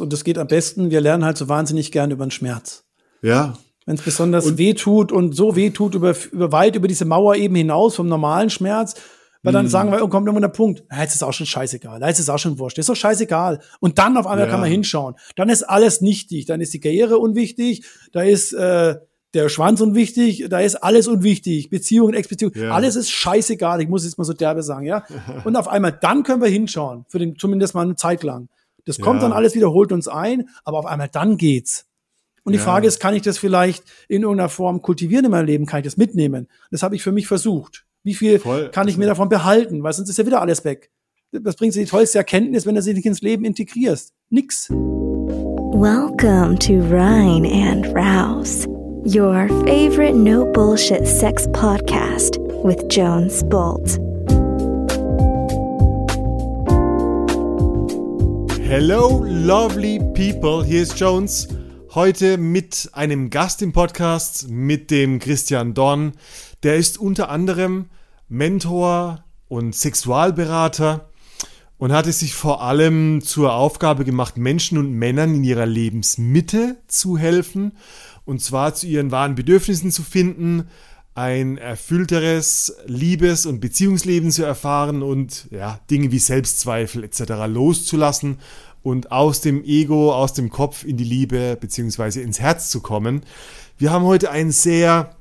und das geht am besten, wir lernen halt so wahnsinnig gern über den Schmerz. Ja. Wenn es besonders weh tut und so weh tut, über, über weit über diese Mauer eben hinaus vom normalen Schmerz, weil dann Mhm. sagen wir, oh, kommt irgendwann der Punkt, ja, jetzt ist auch schon scheißegal, jetzt ist auch schon wurscht, ist doch scheißegal. Und dann auf einmal Ja. kann man hinschauen. Dann ist alles nichtig, dann ist die Karriere unwichtig, da ist äh, der Schwanz unwichtig, da ist alles unwichtig, Beziehungen, Ex-Beziehungen, Ja. alles ist scheißegal, ich muss jetzt mal so derbe sagen, ja. Und auf einmal, dann können wir hinschauen, für den, zumindest mal eine Zeit lang. Das kommt Ja. dann alles wieder, holt uns ein, aber auf einmal dann geht's. Und die Ja. Frage ist, kann ich das vielleicht in irgendeiner Form kultivieren in meinem Leben? Kann ich das mitnehmen? Das habe ich für mich versucht. Wie viel Voll. kann ich mir davon behalten? Weil sonst ist ja wieder alles weg. Was bringt dir die tollste Erkenntnis, wenn du sie nicht ins Leben integrierst? Nix. Welcome to Rhine and Rouse, your favorite no bullshit sex podcast with Jones Bolt. Hello, lovely people. Hier ist Jones. Heute mit einem Gast im Podcast, mit dem Christian Dorn. Der ist unter anderem Mentor und Sexualberater und hat es sich vor allem zur Aufgabe gemacht, Menschen und Männern in ihrer Lebensmitte zu helfen. Und zwar zu ihren wahren Bedürfnissen zu finden, ein erfüllteres Liebes- und Beziehungsleben zu erfahren und ja, Dinge wie Selbstzweifel etc. loszulassen und aus dem Ego, aus dem Kopf in die Liebe bzw. ins Herz zu kommen. Wir haben heute ein sehr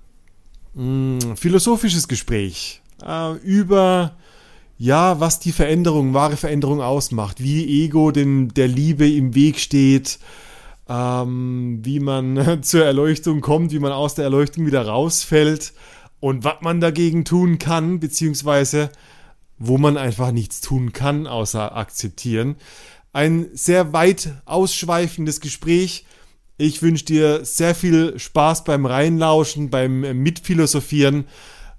mh, philosophisches Gespräch äh, über ja, was die Veränderung, wahre Veränderung ausmacht, wie Ego dem, der Liebe im Weg steht, ähm, wie man zur Erleuchtung kommt, wie man aus der Erleuchtung wieder rausfällt und was man dagegen tun kann, beziehungsweise wo man einfach nichts tun kann, außer akzeptieren. Ein sehr weit ausschweifendes Gespräch. Ich wünsche dir sehr viel Spaß beim Reinlauschen, beim Mitphilosophieren,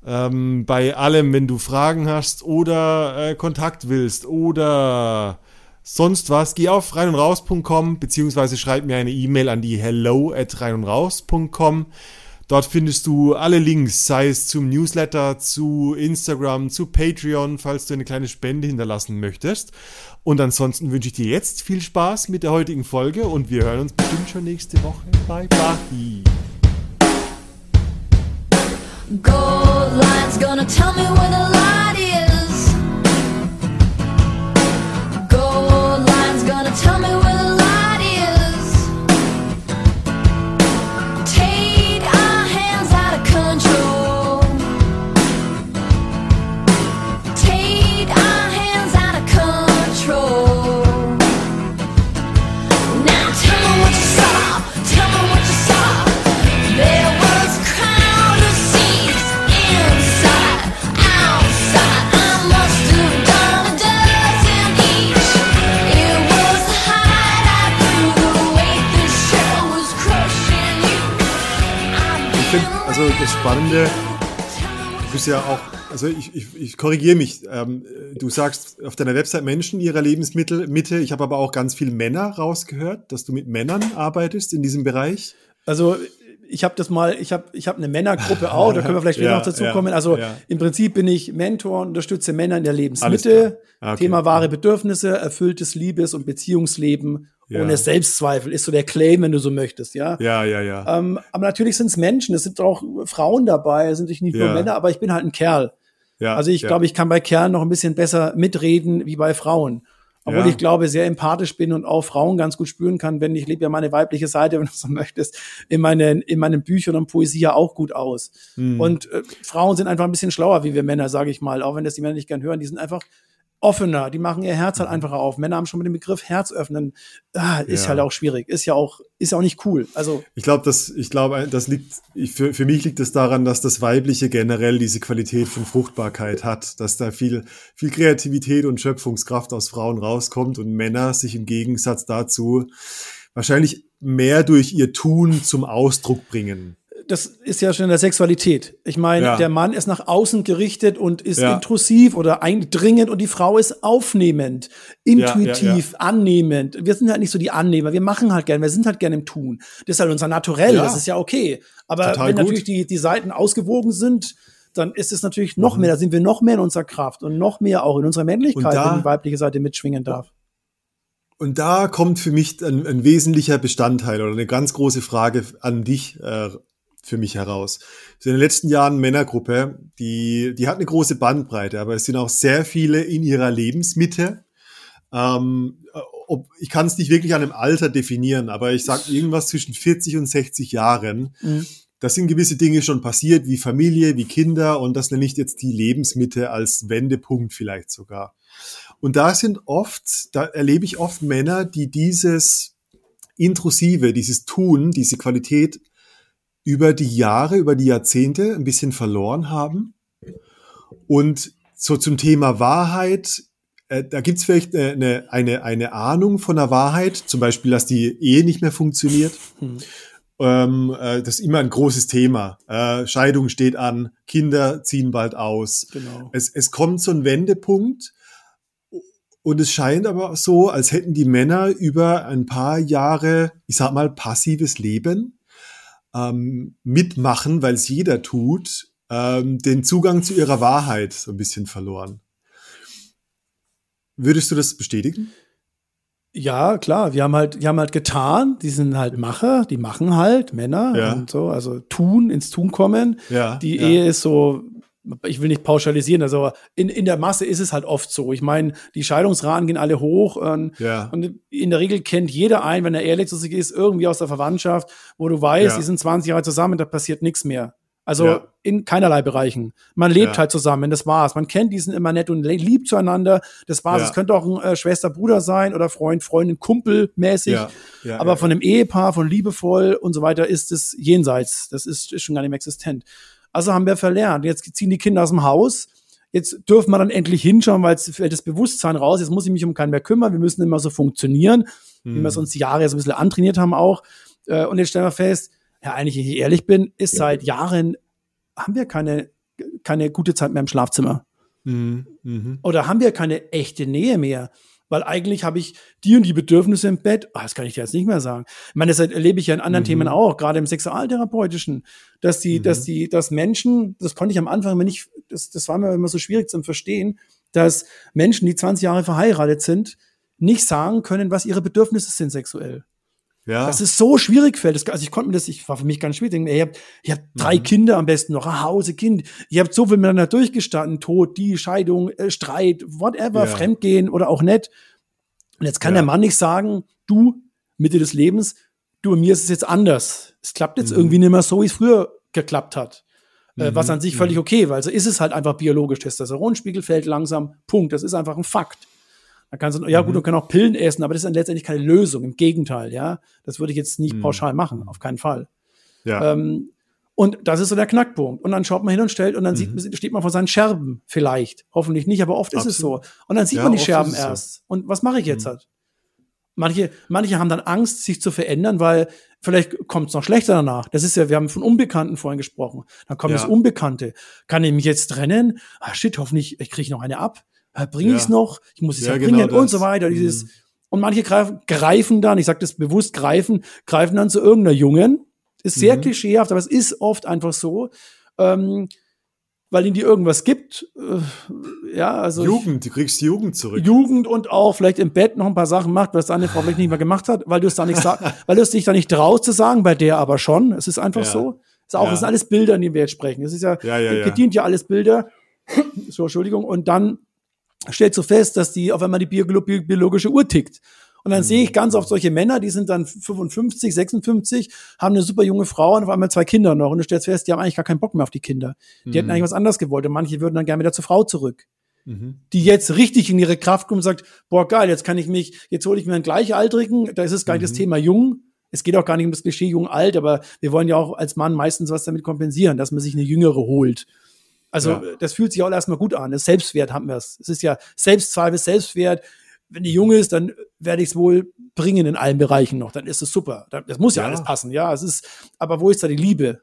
ähm, bei allem, wenn du Fragen hast oder äh, Kontakt willst oder sonst was. Geh auf reinundraus.com beziehungsweise schreib mir eine E-Mail an die hello at reinundraus.com. Dort findest du alle Links, sei es zum Newsletter, zu Instagram, zu Patreon, falls du eine kleine Spende hinterlassen möchtest. Und ansonsten wünsche ich dir jetzt viel Spaß mit der heutigen Folge und wir hören uns bestimmt schon nächste Woche. Bye bye. Gold line's gonna tell me where the light is. Tell me das Spannende, du bist ja auch, also ich, ich, ich korrigiere mich. Ähm, du sagst auf deiner Website Menschen ihrer Lebensmittel Mitte. Ich habe aber auch ganz viel Männer rausgehört, dass du mit Männern arbeitest in diesem Bereich. Also ich habe das mal, ich habe ich hab eine Männergruppe auch, da können wir vielleicht später Ja, noch dazu ja, kommen. Also ja. im Prinzip bin ich Mentor und unterstütze Männer in der Lebensmitte. klar. Okay. Thema wahre Bedürfnisse, erfülltes Liebes- und Beziehungsleben Ja. ohne Selbstzweifel ist so der Claim, wenn du so möchtest, ja. Ja, ja, ja. Ähm, aber natürlich sind es Menschen, es sind auch Frauen dabei, es sind nicht nur Ja. Männer, aber ich bin halt ein Kerl. ja Also ich ja. glaube, ich kann bei Kerlen noch ein bisschen besser mitreden wie bei Frauen. Obwohl ich glaube, sehr empathisch bin und auch Frauen ganz gut spüren kann, wenn ich lebe ja meine weibliche Seite, wenn du so möchtest, in meinen, in meinen Büchern und Poesie ja auch gut aus. Hm. Und äh, Frauen sind einfach ein bisschen schlauer wie wir Männer, sage ich mal, auch wenn das die Männer nicht gern hören. Die sind einfach offener, die machen ihr Herz halt Mhm. einfacher auf. Männer haben schon mit dem Begriff Herz öffnen. Ah, ist Ja. halt auch schwierig, ist ja auch, ist ja auch nicht cool. Also Ich glaube, das, ich glaube, das liegt, ich, für, für mich liegt es daran, dass das Weibliche generell diese Qualität von Fruchtbarkeit hat, dass da viel, viel Kreativität und Schöpfungskraft aus Frauen rauskommt und Männer sich im Gegensatz dazu wahrscheinlich mehr durch ihr Tun zum Ausdruck bringen. Das ist ja schon in der Sexualität. Ich meine, Ja. der Mann ist nach außen gerichtet und ist Ja. intrusiv oder eindringend und die Frau ist aufnehmend, intuitiv, ja, annehmend. Wir sind halt nicht so die Annehmer. Wir machen halt gerne, wir sind halt gerne im Tun. Das ist halt unser Naturell, Ja. das ist ja okay. Aber Total wenn gut. natürlich die, die Seiten ausgewogen sind, dann ist es natürlich noch mehr, da sind wir noch mehr in unserer Kraft und noch mehr auch in unserer Männlichkeit, da- wenn die weibliche Seite mitschwingen darf. Und da kommt für mich ein, ein wesentlicher Bestandteil oder eine ganz große Frage an dich äh, für mich heraus. So in den letzten Jahren Männergruppe, die, die hat eine große Bandbreite, aber es sind auch sehr viele in ihrer Lebensmitte. Ähm, ob, ich kann es nicht wirklich an einem Alter definieren, aber ich sage irgendwas zwischen 40 und 60 Jahren. Mhm. Da sind gewisse Dinge schon passiert, wie Familie, wie Kinder, und das nenne ich jetzt die Lebensmitte als Wendepunkt vielleicht sogar. Und da sind oft, da erlebe ich oft Männer, die dieses Intrusive, dieses Tun, diese Qualität über die Jahre, über die Jahrzehnte ein bisschen verloren haben. Und so zum Thema Wahrheit, äh, da gibt's vielleicht eine, eine, eine Ahnung von der Wahrheit, zum Beispiel, dass die Ehe nicht mehr funktioniert. Ähm, äh, das ist immer ein großes Thema. Äh, Scheidung steht an, Kinder ziehen bald aus. Genau. Es, es kommt so ein Wendepunkt und es scheint aber so, als hätten die Männer über ein paar Jahre, ich sag mal, passives Leben ähm, mitmachen, weil es jeder tut, ähm, den Zugang zu ihrer Wahrheit so ein bisschen verloren. Würdest du das bestätigen? Ja, klar, wir haben halt, wir haben halt getan, die sind halt Macher, die machen halt, Männer Ja. und so, also tun, ins Tun kommen. Ja, Die ja. Ehe ist so, ich will nicht pauschalisieren, also in, in der Masse ist es halt oft so. Ich meine, die Scheidungsraten gehen alle hoch und, Ja. und in der Regel kennt jeder ein, wenn er ehrlich zu sich ist, irgendwie aus der Verwandtschaft, wo du weißt, Ja. die sind 20 Jahre zusammen, da passiert nichts mehr. Also Ja. in keinerlei Bereichen. Man lebt halt zusammen, das war's. Man kennt, die sind immer nett und le- lieb zueinander. Das war's. Es könnte auch ein äh, Schwester, Bruder sein oder Freund, Freundin, Kumpel mäßig. Ja, Aber von einem Ehepaar, von liebevoll und so weiter ist es jenseits. Das ist, ist schon gar nicht mehr existent. Also haben wir verlernt. Jetzt ziehen die Kinder aus dem Haus. Jetzt dürfen wir dann endlich hinschauen, weil es fällt das Bewusstsein raus. Jetzt muss ich mich um keinen mehr kümmern. Wir müssen immer so funktionieren, wie Hm. wir es uns die Jahre jetzt ein bisschen antrainiert haben auch. Äh, Und jetzt stellen wir fest, ja, eigentlich, wenn ich ehrlich bin, ist seit Jahren haben wir keine, keine gute Zeit mehr im Schlafzimmer. Mhm, mhm. Oder haben wir keine echte Nähe mehr? Weil eigentlich habe ich die und die Bedürfnisse im Bett. Ah, das kann ich dir jetzt nicht mehr sagen. Ich meine, das erlebe ich ja in anderen Mhm. Themen auch, gerade im Sexualtherapeutischen, dass die, dass die, dass Menschen, das konnte ich am Anfang immer nicht, das, das war mir immer so schwierig zum Verstehen, dass Menschen, die 20 Jahre verheiratet sind, nicht sagen können, was ihre Bedürfnisse sind sexuell. Ja. Das ist so schwierig fällt. Also ich konnte mir das, ich war für mich ganz schwierig. Denken, ey, Ihr habt, ihr habt drei Mhm. Kinder am besten noch, ein Hause, Kind. Ihr habt so viel miteinander durchgestanden, Tod, die Scheidung, äh, Streit, whatever, Ja. Fremdgehen oder auch nicht. Und jetzt kann Ja. der Mann nicht sagen, du, Mitte des Lebens, du, mir ist es jetzt anders. Es klappt jetzt Mhm. irgendwie nicht mehr so, wie es früher geklappt hat. Äh, Mhm, was an sich völlig okay war. Also ist es halt einfach biologisch. Testosteronspiegel fällt langsam. Punkt. Das ist einfach ein Fakt. Da kannst du, ja Mhm. gut, du kannst auch Pillen essen, aber das ist dann letztendlich keine Lösung. Im Gegenteil, ja. Das würde ich jetzt nicht Mhm. pauschal machen, auf keinen Fall. ja. Ähm, und das ist so der Knackpunkt. Und dann schaut man hin und stellt und dann Mhm. sieht, steht man vor seinen Scherben vielleicht. Hoffentlich nicht, aber oft ist es so. Und dann sieht Ja, man die Scherben es so. erst. Und was mache ich jetzt Mhm. halt? Manche, manche haben dann Angst, sich zu verändern, weil vielleicht kommt es noch schlechter danach. Das ist ja, wir haben von Unbekannten vorhin gesprochen. Dann kommt Ja. das Unbekannte. Kann ich mich jetzt trennen? Ah, shit, hoffentlich, ich kriege noch eine ab. Bringe Ja. ich es noch? Ich muss es ja, Ja, bringen genau und so weiter. Dieses, Mhm. und manche greifen, greifen dann, ich sage das bewusst greifen, greifen dann zu irgendeiner Jungen. Ist sehr Mhm. klischeehaft, aber es ist oft einfach so, ähm, weil ihnen die irgendwas gibt. Äh, ja, also ich- Jugend, du kriegst Jugend zurück. Jugend und auch vielleicht im Bett noch ein paar Sachen macht, was deine Frau vielleicht nicht mehr gemacht hat, weil du es da nicht sagst, weil du es dich da nicht traust zu sagen, bei der aber schon. Es ist einfach Ja. so. Ist auch, Ja. das sind alles Bilder, in denen wir jetzt sprechen. Es ist ja, Ja, ja, ja. gedient ja alles Bilder. so, Entschuldigung. Und dann stellst du fest, dass die auf einmal die biolo- bi- biologische Uhr tickt. Und dann sehe ich ganz oft solche Männer, die sind dann 55, 56, haben eine super junge Frau und auf einmal zwei Kinder noch. Und du stellst fest, die haben eigentlich gar keinen Bock mehr auf die Kinder. Die hätten eigentlich was anderes gewollt. Und manche würden dann gerne wieder zur Frau zurück Mhm. die jetzt richtig in ihre Kraft kommen und sagt, boah, geil, jetzt kann ich mich, jetzt hole ich mir einen Gleichaltrigen, da ist es gar nicht das Thema jung. Es geht auch gar nicht um das Klischee jung alt, aber wir wollen ja auch als Mann meistens was damit kompensieren, dass man sich eine jüngere holt. Also Ja. das fühlt sich auch erstmal gut an. Das Selbstwert haben wir es. Es ist ja Selbstzweifel, Selbstwert. Wenn die jung ist, dann werde ich es wohl bringen in allen Bereichen noch. Dann ist es super. Das muss ja, Ja. alles passen. Ja, es ist, aber wo ist da die Liebe?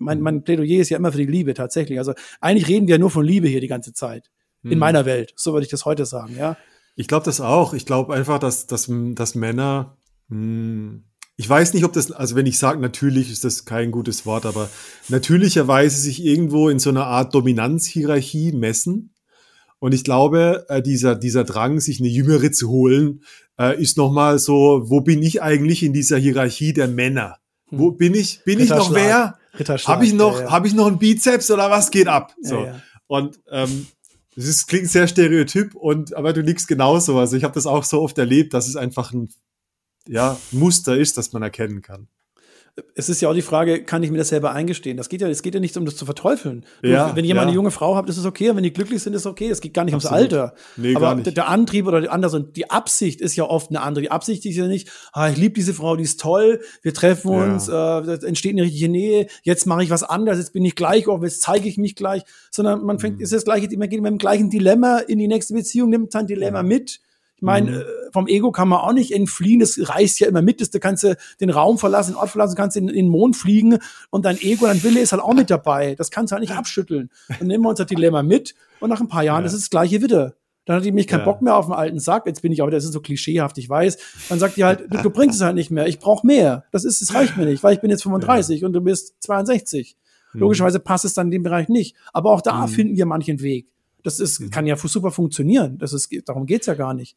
Mein, mein Plädoyer ist ja immer für die Liebe tatsächlich. Also eigentlich reden wir ja nur von Liebe hier die ganze Zeit. In Mhm. meiner Welt. So würde ich das heute sagen, ja. Ich glaube das auch. Ich glaube einfach, dass, dass, dass Männer, mh, ich weiß nicht, ob das, also wenn ich sage, natürlich ist das kein gutes Wort, aber natürlicherweise sich irgendwo in so einer Art Dominanzhierarchie messen Und ich glaube, äh, dieser, dieser Drang, sich eine Jüngere zu holen, äh, ist nochmal so, wo bin ich eigentlich in dieser Hierarchie der Männer? Wo bin ich, bin ich noch wer? Habe ich noch, ja, ja. habe ich noch einen Bizeps oder was geht ab? So. Ja, ja. Und ähm, das ist, klingt sehr stereotyp und aber du liegst genauso. Also ich habe das auch so oft erlebt, dass es einfach ein ja, Muster ist, das man erkennen kann. es ist ja auch die Frage, kann ich mir das selber eingestehen? Das geht ja, es geht ja nicht um das zu verteufeln. Ja, wenn jemand ja. eine junge Frau hat, ist es okay. Und wenn die glücklich sind, ist es okay. Es geht gar nicht ums Absolut. Alter. Nee, Aber gar nicht. der- Antrieb oder die andere, und die Absicht ist ja oft eine andere. Die Absicht ist ja nicht, ah, ich liebe diese Frau, die ist toll, wir treffen Ja. uns, äh, da entsteht eine richtige Nähe, jetzt mache ich was anderes, jetzt bin ich gleich auf, jetzt zeige ich mich gleich. Sondern man Mhm. fängt, ist das gleiche, man geht mit dem gleichen Dilemma in die nächste Beziehung, nimmt sein Dilemma mit. Ich meine, Mhm. äh, vom Ego kann man auch nicht entfliehen, das reißt ja immer mit, das, da kannst du den Raum verlassen, den Ort verlassen, kannst in, in den Mond fliegen und dein Ego, dein Wille ist halt auch mit dabei. Das kannst du halt nicht abschütteln. Und nehmen wir unser Dilemma mit und nach ein paar Jahren Ja. ist es das gleiche wieder. Dann hat die mich keinen Ja. Bock mehr auf den alten Sack. Jetzt bin ich aber, das ist so klischeehaft, ich weiß. Dann sagt die halt, du, du bringst es halt nicht mehr. Ich brauche mehr. Das ist, es reicht mir nicht, weil ich bin jetzt 35 und du bist 62. Mhm. Logischerweise passt es dann in dem Bereich nicht. Aber auch da finden wir manchen Weg. Das ist, Mhm. kann ja super funktionieren. Das ist, darum geht's ja gar nicht.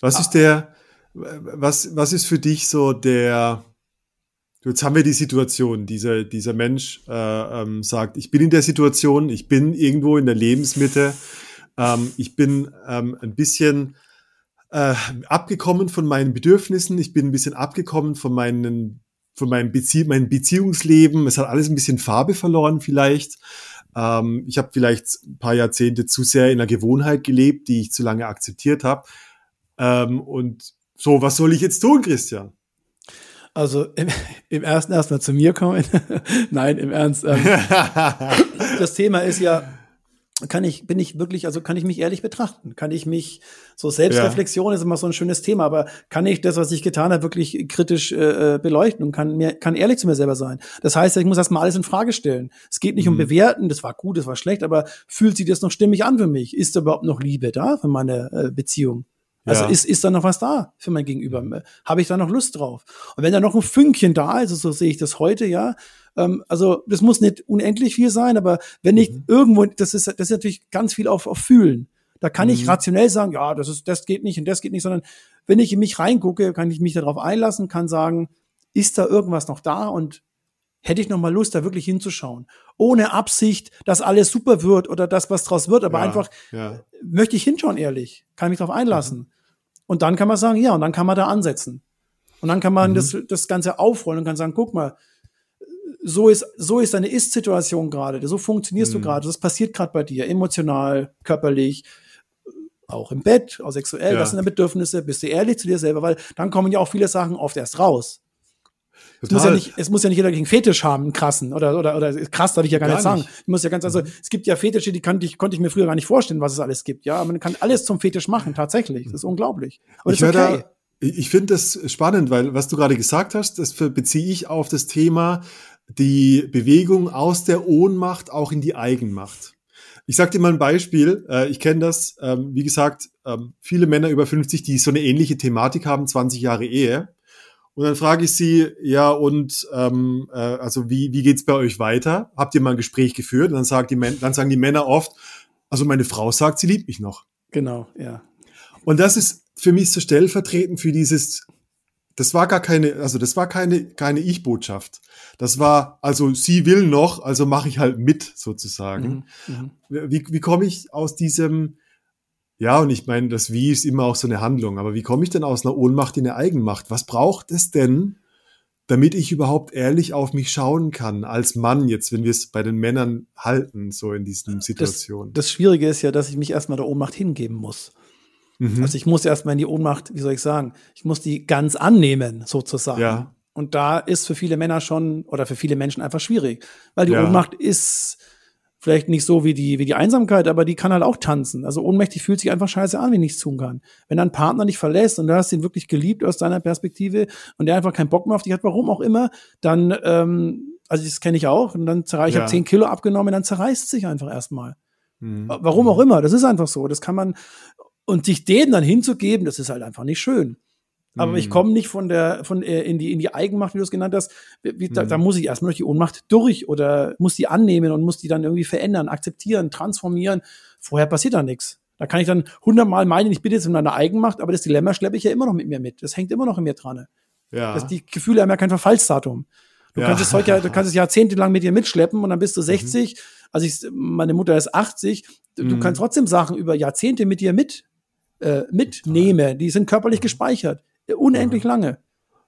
Was ist der, was, was ist für dich so der, jetzt haben wir die Situation, dieser, dieser Mensch äh, ähm, sagt, ich bin in der Situation, ich bin irgendwo in der Lebensmitte, ähm, ich bin ähm, ein bisschen äh, abgekommen von meinen Bedürfnissen, ich bin ein bisschen abgekommen von meinen von meinem, Bezie meinem Beziehungsleben. Es hat alles ein bisschen Farbe verloren vielleicht. Ähm, ich habe vielleicht ein paar Jahrzehnte zu sehr in einer Gewohnheit gelebt, die ich zu lange akzeptiert habe. Ähm, und so, was soll ich jetzt tun, Christian? Also im, im ersten erstmal zu mir kommen. Nein, im Ernst. Ähm, das Thema ist ja, kann ich, bin ich wirklich, also kann ich mich ehrlich betrachten? Kann ich mich, so Selbstreflexion ist immer so ein schönes Thema, aber kann ich das, was ich getan habe, wirklich kritisch äh, beleuchten und kann mir, kann ehrlich zu mir selber sein? Das heißt, ich muss erstmal alles in Frage stellen. Es geht nicht um Mhm. Bewerten, das war gut, das war schlecht, aber fühlt sich das noch stimmig an für mich? Ist da überhaupt noch Liebe da für meine äh, Beziehung? Also Ja. ist, ist da noch was da für mein Gegenüber? Habe ich da noch Lust drauf? Und wenn da noch ein Fünkchen da ist, so sehe ich das heute, ja, ähm, also das muss nicht unendlich viel sein, aber wenn ich irgendwo, das ist, das ist natürlich ganz viel auf, auf Fühlen. Da kann ich rationell sagen, ja, das ist, das geht nicht und das geht nicht, sondern wenn ich in mich reingucke, kann ich mich darauf einlassen, kann sagen, ist da irgendwas noch da und hätte ich noch mal Lust, da wirklich hinzuschauen. Ohne Absicht, dass alles super wird oder das, was draus wird, aber Ja, einfach ja. möchte ich hinschauen, ehrlich, kann mich darauf einlassen. Und dann kann man sagen, ja, und dann kann man da ansetzen. Und dann kann man das, das Ganze aufrollen und kann sagen, guck mal, so ist, so ist deine Ist-Situation gerade, so funktionierst du gerade, das passiert gerade bei dir, emotional, körperlich, auch im Bett, auch sexuell, Ja. das sind deine Bedürfnisse, bist du ehrlich zu dir selber, weil dann kommen ja auch viele Sachen oft erst raus. Es muss, ja nicht, es muss ja nicht jeder gegen Fetisch haben, einen krassen. Oder, oder, oder krass darf ich ja gar, Gar nicht sagen. Ich muss ja ganz, also es gibt ja Fetische, die kannte ich, konnte ich mir früher gar nicht vorstellen, was es alles gibt. Ja, man kann alles zum Fetisch machen, tatsächlich. Das ist unglaublich. Aber ich das ist höre okay. ich finde das spannend, weil was du gerade gesagt hast, das beziehe ich auf das Thema die Bewegung aus der Ohnmacht auch in die Eigenmacht. Ich sage dir mal ein Beispiel. Äh, ich kenne das, ähm, wie gesagt, ähm, viele Männer über 50, die so eine ähnliche Thematik haben, 20 Jahre Ehe. Und dann frage ich sie, ja, und ähm, äh, also wie, wie geht's bei euch weiter? Habt ihr mal ein Gespräch geführt? Und dann, sagt die Män dann sagen die Männer oft, also meine Frau sagt, sie liebt mich noch. Genau, ja. Und das ist für mich so stellvertretend für dieses, das war gar keine, also das war keine, keine Ich-Botschaft. Das war, also sie will noch, also mache ich halt mit, sozusagen. Mhm. Wie, wie komme ich aus diesem, ja, und ich meine, das Wie ist immer auch so eine Handlung, aber wie komme ich denn aus einer Ohnmacht in eine Eigenmacht? Was braucht es denn, damit ich überhaupt ehrlich auf mich schauen kann, als Mann jetzt, wenn wir es bei den Männern halten, so in diesen Das, Situationen? das Schwierige ist ja, dass ich mich erstmal der Ohnmacht hingeben muss. Mhm. Also ich muss erstmal in die Ohnmacht, wie soll ich sagen, ich muss die ganz annehmen, sozusagen. Ja. Und da ist für viele Männer schon oder für viele Menschen einfach schwierig, weil die Ja. Ohnmacht ist vielleicht nicht so wie die, wie die Einsamkeit, aber die kann halt auch tanzen. Also ohnmächtig fühlt sich einfach scheiße an, wenn nichts tun kann. Wenn dein Partner dich verlässt und du hast ihn wirklich geliebt aus deiner Perspektive und der einfach keinen Bock mehr auf dich hat, warum auch immer, dann, ähm, also das kenne ich auch, und dann zerreißt, ich Ja. habe 10 Kilo abgenommen, dann zerreißt es sich einfach erstmal. Mhm. Warum auch immer, das ist einfach so. Das kann man, und sich dem dann hinzugeben, das ist halt einfach nicht schön. Aber Mhm. ich komme nicht von der, von äh, in die in die Eigenmacht, wie du es genannt hast. Wie, da, Mhm. da muss ich erstmal durch die Ohnmacht durch oder muss die annehmen und muss die dann irgendwie verändern, akzeptieren, transformieren. Vorher passiert da nichts. Da kann ich dann hundertmal meinen, ich bin jetzt in meiner Eigenmacht, aber das Dilemma schleppe ich ja immer noch mit mir mit. Das hängt immer noch in mir dran. Ja. Das, die Gefühle haben ja kein Verfallsdatum. Du Ja. kannst es heute, ja- du kannst es jahrzehntelang mit dir mitschleppen und dann bist du 60. Also ich, meine Mutter ist 80. Du, du Mhm. kannst trotzdem Sachen über Jahrzehnte mit dir mit äh, mitnehmen. Die sind körperlich gespeichert, unendlich lange.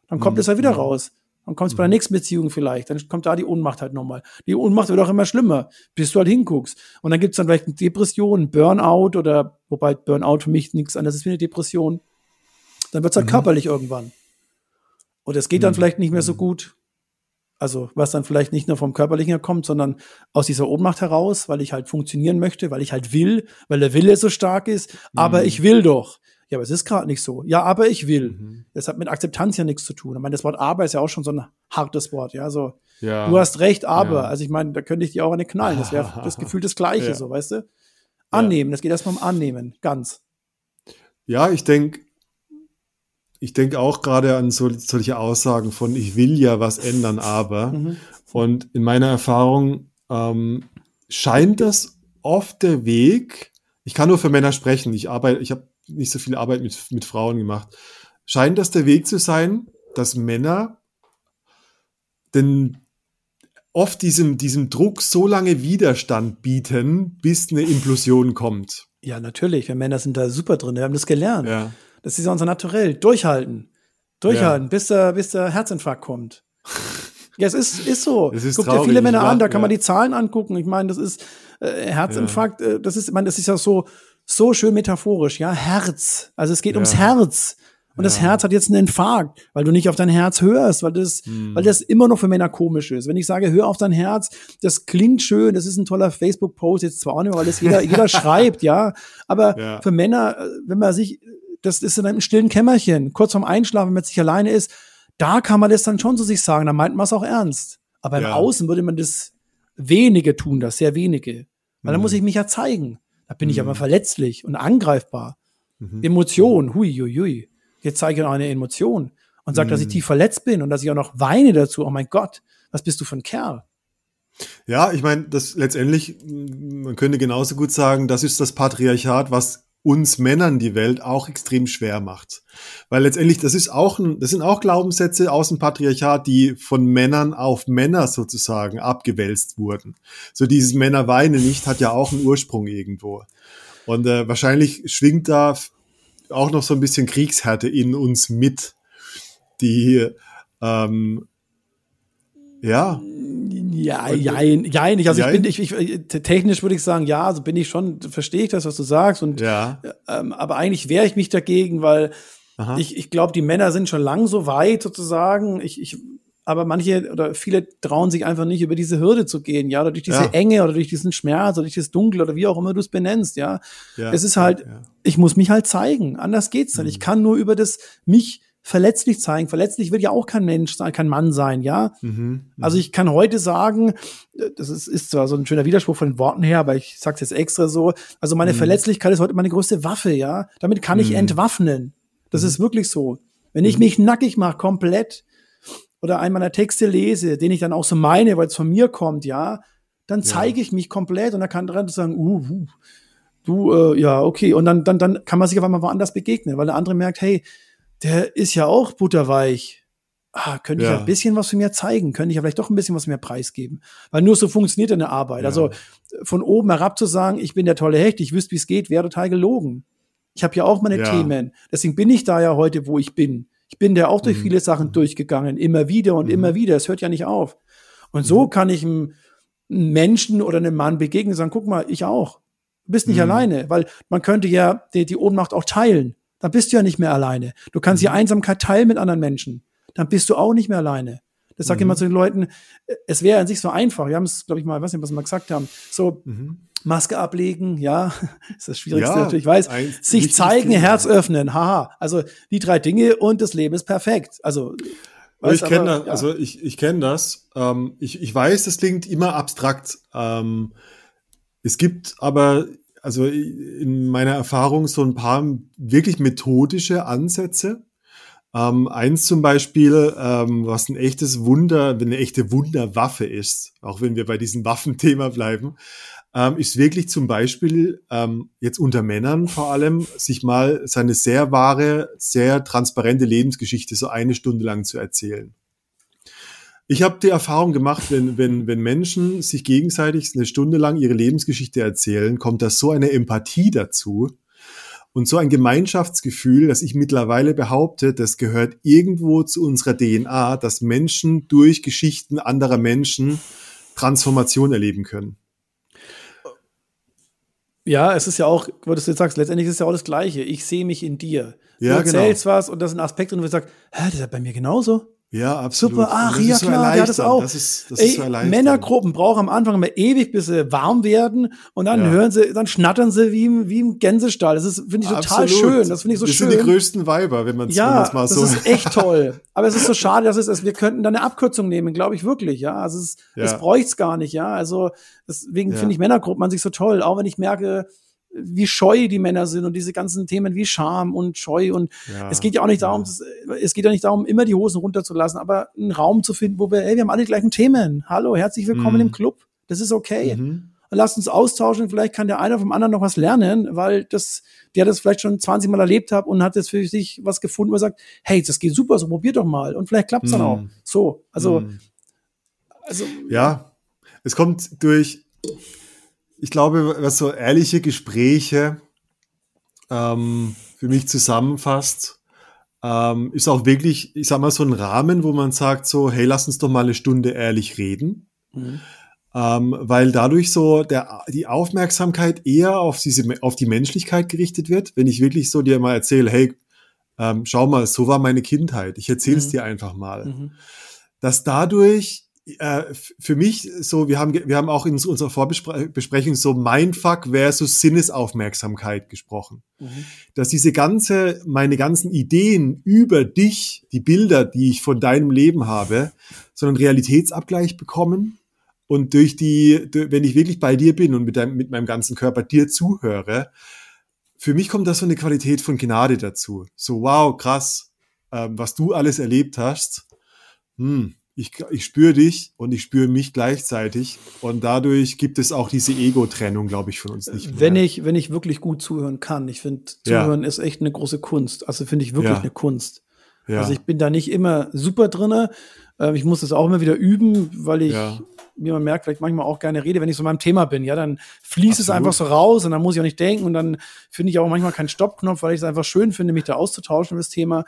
Dann kommt es ja wieder raus. Dann kommt es bei der nächsten Beziehung vielleicht. Dann kommt da die Ohnmacht halt nochmal. Die Ohnmacht wird auch immer schlimmer, bis du halt hinguckst. Und dann gibt es dann vielleicht eine Depression, Burnout oder, wobei Burnout für mich nichts anderes ist wie eine Depression. Dann wird es halt körperlich irgendwann. Und es geht dann vielleicht nicht mehr so gut. Also, was dann vielleicht nicht nur vom Körperlichen her kommt, sondern aus dieser Ohnmacht heraus, weil ich halt funktionieren möchte, weil ich halt will, weil der Wille so stark ist. Aber ich will doch. Ja, aber es ist gerade nicht so. Ja, aber ich will. Das hat mit Akzeptanz ja nichts zu tun. Ich meine, das Wort aber ist ja auch schon so ein hartes Wort. Ja, so, Ja. du hast recht, aber. Ja. Also, ich meine, da könnte ich dir auch eine knallen. Das wäre das Gefühl das Gleiche, Ja. so, weißt du? Annehmen. Das geht erstmal um Annehmen. Ganz. Ja, ich denke, ich denke auch gerade an so, solche Aussagen von, ich will ja was ändern, aber. Mhm. Und in meiner Erfahrung ähm, scheint das oft der Weg, ich kann nur für Männer sprechen, ich arbeite, ich habe nicht so viel Arbeit mit, mit Frauen gemacht, scheint das der Weg zu sein, dass Männer den oft diesem, diesem Druck so lange Widerstand bieten, bis eine Implosion kommt. Ja, natürlich. Wir Männer sind da super drin. Wir haben das gelernt. Ja. Das ist ja unser Naturell. Durchhalten. Durchhalten, bis, der, bis der Herzinfarkt kommt. Ja, es ist, ist so. Es ist Guck dir traurig, viele Männer ja, an, da kann man ja. die Zahlen angucken. Ich meine, das ist äh, Herzinfarkt, äh, das ist, ich meine, das ist ja so, so schön metaphorisch, ja. Herz. Also es geht ums Herz. Und das Herz hat jetzt einen Infarkt, weil du nicht auf dein Herz hörst, weil das, Hm. weil das immer noch für Männer komisch ist. Wenn ich sage, hör auf dein Herz, das klingt schön, das ist ein toller Facebook-Post, jetzt zwar auch nicht mehr, weil das jeder, jeder schreibt, ja. Aber Ja. für Männer, äh, wenn man sich, das ist in einem stillen Kämmerchen, kurz vorm Einschlafen, wenn man sich alleine ist, da kann man das dann schon zu sich sagen, da meint man es auch ernst. Aber im Ja. Außen würde man das wenige tun, das sehr wenige. Weil Mhm. dann muss ich mich ja zeigen. Da bin ich aber verletzlich und angreifbar. Emotion, hui, hui, hui. Jetzt zeige ich noch eine Emotion und sage, Mhm. dass ich tief verletzt bin und dass ich auch noch weine dazu. Oh mein Gott, was bist du für ein Kerl? Ja, ich meine, das letztendlich, man könnte genauso gut sagen, das ist das Patriarchat, was uns Männern die Welt auch extrem schwer macht. Weil letztendlich, das ist auch ein, das sind auch Glaubenssätze aus dem Patriarchat, die von Männern auf Männer sozusagen abgewälzt wurden. So dieses Männer weinen nicht hat ja auch einen Ursprung irgendwo. Und äh, wahrscheinlich schwingt da auch noch so ein bisschen Kriegshärte in uns mit, die ähm, ja, Ja, jein, jein. Ich, also Jein? ich bin, ich, ich, technisch würde ich sagen, ja, also bin ich schon, verstehe ich das, was du sagst und ja, Ähm, aber eigentlich wehre ich mich dagegen, weil Aha. ich, ich glaube, die Männer sind schon lang so weit sozusagen. Ich, ich, aber manche oder viele trauen sich einfach nicht über diese Hürde zu gehen, ja, oder durch diese Ja. Enge oder durch diesen Schmerz oder durch das Dunkel oder wie auch immer du es benennst, ja. ja. es ist halt, ja. ich muss mich halt zeigen. Anders geht's nicht. Ich kann nur über das mich verletzlich zeigen. Verletzlich will ja auch kein Mensch sein, kein Mann sein, ja. Mhm. Also ich kann heute sagen, äh, das ist, ist zwar so ein schöner Widerspruch von den Worten her, aber ich sag's jetzt extra so. Also meine Verletzlichkeit ist heute meine größte Waffe, ja. Damit kann ich entwaffnen. Das ist wirklich so. Wenn ich mich nackig mache, komplett, oder einen meiner Texte lese, den ich dann auch so meine, weil es von mir kommt, ja, dann zeige ich mich komplett und dann kann andere sagen, uh, uh du, äh, ja, okay. Und dann, dann, dann kann man sich auf einmal woanders begegnen, weil der andere merkt, hey, der ist ja auch butterweich. Ah, könnte ich Ja. ein bisschen was von mir zeigen? Könnte ich ja vielleicht doch ein bisschen was mir preisgeben? Weil nur so funktioniert eine Arbeit. Also von oben herab zu sagen, ich bin der tolle Hecht, ich wüsste, wie es geht, wäre total gelogen. Ich habe ja auch meine Ja. Themen. Deswegen bin ich da ja heute, wo ich bin. Ich bin da auch Mhm. durch viele Sachen durchgegangen, immer wieder und immer wieder. Es hört ja nicht auf. Und so Mhm. kann ich einem einem Menschen oder einem Mann begegnen und sagen, guck mal, ich auch. Du bist nicht Mhm. alleine, weil man könnte ja die, die Ohnmacht auch teilen. Dann bist du ja nicht mehr alleine. Du kannst Mhm. die Einsamkeit teilen mit anderen Menschen. Dann bist du auch nicht mehr alleine. Das Mhm. sage ich immer zu den Leuten, äh, es wäre an sich so einfach. Wir haben es, glaube ich, mal, weiß nicht, was wir mal gesagt haben. So, Maske ablegen, ja, ist das Schwierigste Mhm. Ja, natürlich, ich weiß. Sich zeigen. Herz öffnen, haha. Also die drei Dinge und das Leben ist perfekt. Also, Aber ich kenne das, ja. also ich, ich kenne das. Ähm, ich, ich weiß, das klingt immer abstrakt. Ähm, es gibt aber, also in meiner Erfahrung, so ein paar wirklich methodische Ansätze. Ähm, eins zum Beispiel, ähm, was ein echtes Wunder, eine echte Wunderwaffe ist, auch wenn wir bei diesem Waffenthema bleiben, ähm, ist wirklich zum Beispiel ähm, jetzt unter Männern vor allem, sich mal seine sehr wahre, sehr transparente Lebensgeschichte so eine Stunde lang zu erzählen. Ich habe die Erfahrung gemacht, wenn, wenn, wenn Menschen sich gegenseitig eine Stunde lang ihre Lebensgeschichte erzählen, kommt da so eine Empathie dazu und so ein Gemeinschaftsgefühl, dass ich mittlerweile behaupte, das gehört irgendwo zu unserer DNA, dass Menschen durch Geschichten anderer Menschen Transformation erleben können. Ja, es ist ja auch, was du jetzt sagst, letztendlich ist es ja auch das Gleiche. Ich sehe mich in dir. Du Ja, genau. erzählst was und das ist ein Aspekt drin, wo du sagst, hä, das ist ja bei mir genauso. Ja, absolut. Super, ach das ja so klar, der hat das erleichternd. auch. Das ist, das Ey, ist so. Männergruppen brauchen am Anfang immer ewig, bis sie warm werden und dann Ja. hören sie, dann schnattern sie wie im, wie im Gänsestall. Das ist, finde ich, total Absolut. schön. Das finde ich so das schön. sind die größten Weiber, wenn man es ja, mal das so. ist echt toll. Aber es ist so schade, dass es, ist. wir könnten da eine Abkürzung nehmen, glaube ich wirklich, ja. Also es, Ja. es bräucht's gar nicht, ja. Also deswegen Ja. finde ich Männergruppen an sich so toll, auch wenn ich merke, wie scheu die Männer sind und diese ganzen Themen wie Scham und Scheu und Ja, es geht ja auch nicht darum, ja. dass, es geht ja nicht darum, immer die Hosen runterzulassen, aber einen Raum zu finden, wo wir, ey, wir haben alle die gleichen Themen. Hallo, herzlich willkommen Mhm. im Club. Das ist okay. Mhm. Lasst uns austauschen. Vielleicht kann der eine vom anderen noch was lernen, weil das, der das vielleicht schon 20 Mal erlebt hat und hat jetzt für sich was gefunden, wo er sagt, hey, das geht super, so probier doch mal. Und vielleicht klappt's dann Mhm. auch. So, also, Mhm. also, Ja, es kommt durch, ich glaube, was so ehrliche Gespräche ähm, für mich zusammenfasst, ähm, ist auch wirklich, ich sag mal, so ein Rahmen, wo man sagt so, hey, lass uns doch mal eine Stunde ehrlich reden. Mhm. Ähm, weil dadurch so der, die Aufmerksamkeit eher auf diese, auf die Menschlichkeit gerichtet wird. Wenn ich wirklich so dir mal erzähle, hey, ähm, schau mal, so war meine Kindheit. Ich erzähle es Mhm. dir einfach mal mhm. dass dadurch äh, für mich so, wir haben, wir haben auch in unserer Vorbesprechung so Mindfuck versus Sinnesaufmerksamkeit gesprochen. Mhm. Dass diese ganze, meine ganzen Ideen über dich, die Bilder, die ich von deinem Leben habe, so einen Realitätsabgleich bekommen und durch die, wenn ich wirklich bei dir bin und mit, deinem, mit meinem ganzen Körper dir zuhöre, für mich kommt da so eine Qualität von Gnade dazu. So, wow, krass, ähm, was du alles erlebt hast. Hm, ich, ich spüre dich und ich spüre mich gleichzeitig. Und dadurch gibt es auch diese Ego-Trennung, glaube ich, von uns nicht mehr. wenn ich, wenn ich wirklich gut zuhören kann. Ich finde, Ja. zuhören ist echt eine große Kunst. Also finde ich wirklich Ja. eine Kunst. ja. Also ich bin da nicht immer super drinne. Ähm, ich muss das auch immer wieder üben, weil ich, Ja. wie man merkt, vielleicht manchmal auch gerne rede, wenn ich so in meinem Thema bin. Ja, dann fließt es Absolut. einfach so raus und dann muss ich auch nicht denken und dann finde ich auch manchmal keinen Stoppknopf, weil ich es einfach schön finde, mich da auszutauschen über das Thema.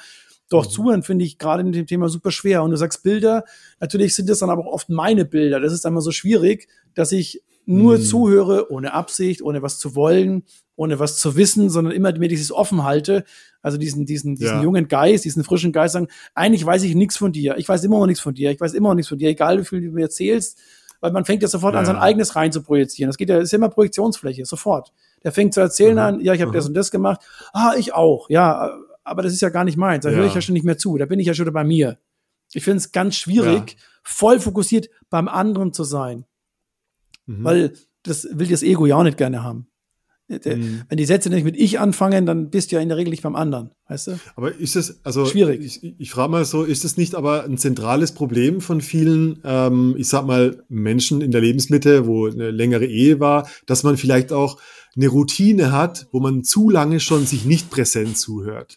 Doch Mhm. zuhören finde ich gerade in dem Thema super schwer. Und du sagst Bilder, natürlich sind das dann aber auch oft meine Bilder. Das ist dann immer so schwierig, dass ich nur Mhm. zuhöre, ohne Absicht, ohne was zu wollen, ohne was zu wissen, sondern immer mir dieses offen halte. Also diesen, diesen, diesen Ja. jungen Geist, diesen frischen Geist sagen, eigentlich weiß ich nichts von dir. Ich weiß immer noch nichts von dir. Ich weiß immer noch nichts von dir, egal wie viel du mir erzählst. Weil man fängt ja sofort an, Ja. sein eigenes rein zu projizieren. Das geht ja, ist ja immer Projektionsfläche, sofort. Der fängt zu erzählen Mhm. an, ja, ich habe das und das gemacht. Ah, ich auch. Ja, aber das ist ja gar nicht meins. Da Ja. höre ich ja schon nicht mehr zu. Da bin ich ja schon bei mir. Ich finde es ganz schwierig, voll fokussiert beim anderen zu sein. Mhm. Weil das will das Ego ja auch nicht gerne haben. Der- Mhm. Wenn die Sätze nicht mit ich anfangen, dann bist du ja in der Regel nicht beim anderen, weißt du? Aber ist es, also Schwierig. Ich, ich frage mal so, ist es nicht aber ein zentrales Problem von vielen, ähm, ich sag mal, Menschen in der Lebensmitte, wo eine längere Ehe war, dass man vielleicht auch eine Routine hat, wo man zu lange schon sich nicht präsent zuhört?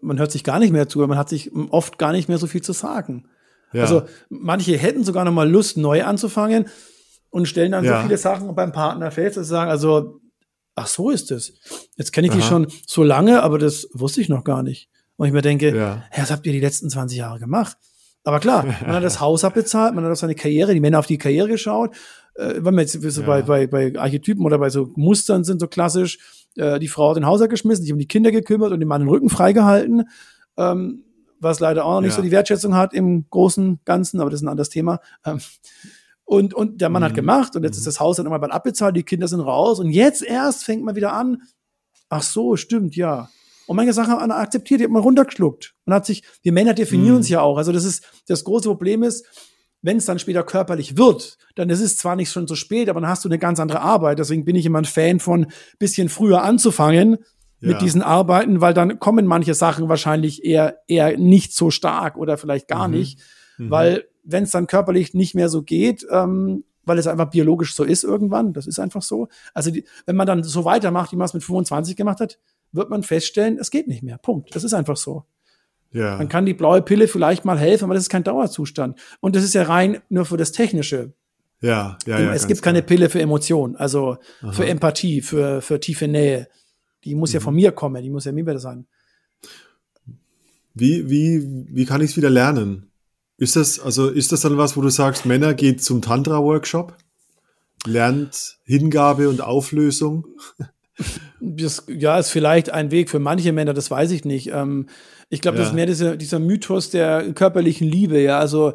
Man hört sich gar nicht mehr zu, man hat sich oft gar nicht mehr so viel zu sagen. Ja. Also manche hätten sogar noch mal Lust, neu anzufangen und stellen dann Ja. so viele Sachen beim Partner fest, dass sie sagen, also, ach so ist es. Jetzt kenne ich die Aha. schon so lange, aber das wusste ich noch gar nicht. Und ich mir denke, Ja. ja. was habt ihr die letzten 20 Jahre gemacht? Aber klar, man hat das Haus abbezahlt, man hat auf seine Karriere, die Männer auf die Karriere geschaut. Äh, wenn wir jetzt so Ja. bei, bei, bei Archetypen oder bei so Mustern sind, so klassisch, äh, die Frau hat den Haushalt geschmissen, sich um die Kinder gekümmert und dem Mann den Rücken freigehalten. Ähm, was leider auch noch nicht Ja. so die Wertschätzung hat im großen Ganzen, aber das ist ein anderes Thema. Ähm, und, und der Mann hat Mhm. gemacht und jetzt Mhm. ist das Haus dann immer bald abbezahlt, die Kinder sind raus und jetzt erst fängt man wieder an. Ach so, stimmt, ja. Und manche Sachen hat man akzeptiert, die hat man runtergeschluckt und hat sich, wir Männer definieren Mhm. uns ja auch. Also das ist, das große Problem ist, wenn es dann später körperlich wird, dann ist es zwar nicht schon so spät, aber dann hast du eine ganz andere Arbeit. Deswegen bin ich immer ein Fan von bisschen früher anzufangen Ja. mit diesen Arbeiten, weil dann kommen manche Sachen wahrscheinlich eher, eher nicht so stark oder vielleicht gar Mhm. nicht. Mhm. Weil wenn es dann körperlich nicht mehr so geht, ähm, weil es einfach biologisch so ist irgendwann. Das ist einfach so. Also die, wenn man dann so weitermacht, wie man es mit 25 gemacht hat, wird man feststellen, es geht nicht mehr. Punkt. Das ist einfach so. Ja. Dann kann die blaue Pille vielleicht mal helfen, aber das ist kein Dauerzustand. Und das ist ja rein nur für das Technische. Ja, ja, ja. es gibt keine klar. Pille für Emotionen, also für Empathie, für, für tiefe Nähe. Die muss ja Mhm. von mir kommen, die muss ja mir wieder sein. Wie, wie, wie kann ich es wieder lernen? Ist das, also ist das dann was, wo du sagst, Männer geht zum Tantra-Workshop, lernt Hingabe und Auflösung? Das, ja, ist vielleicht ein Weg für manche Männer, das weiß ich nicht. Ähm, ich glaube, das Ja. ist mehr dieser, dieser Mythos der körperlichen Liebe, ja. Also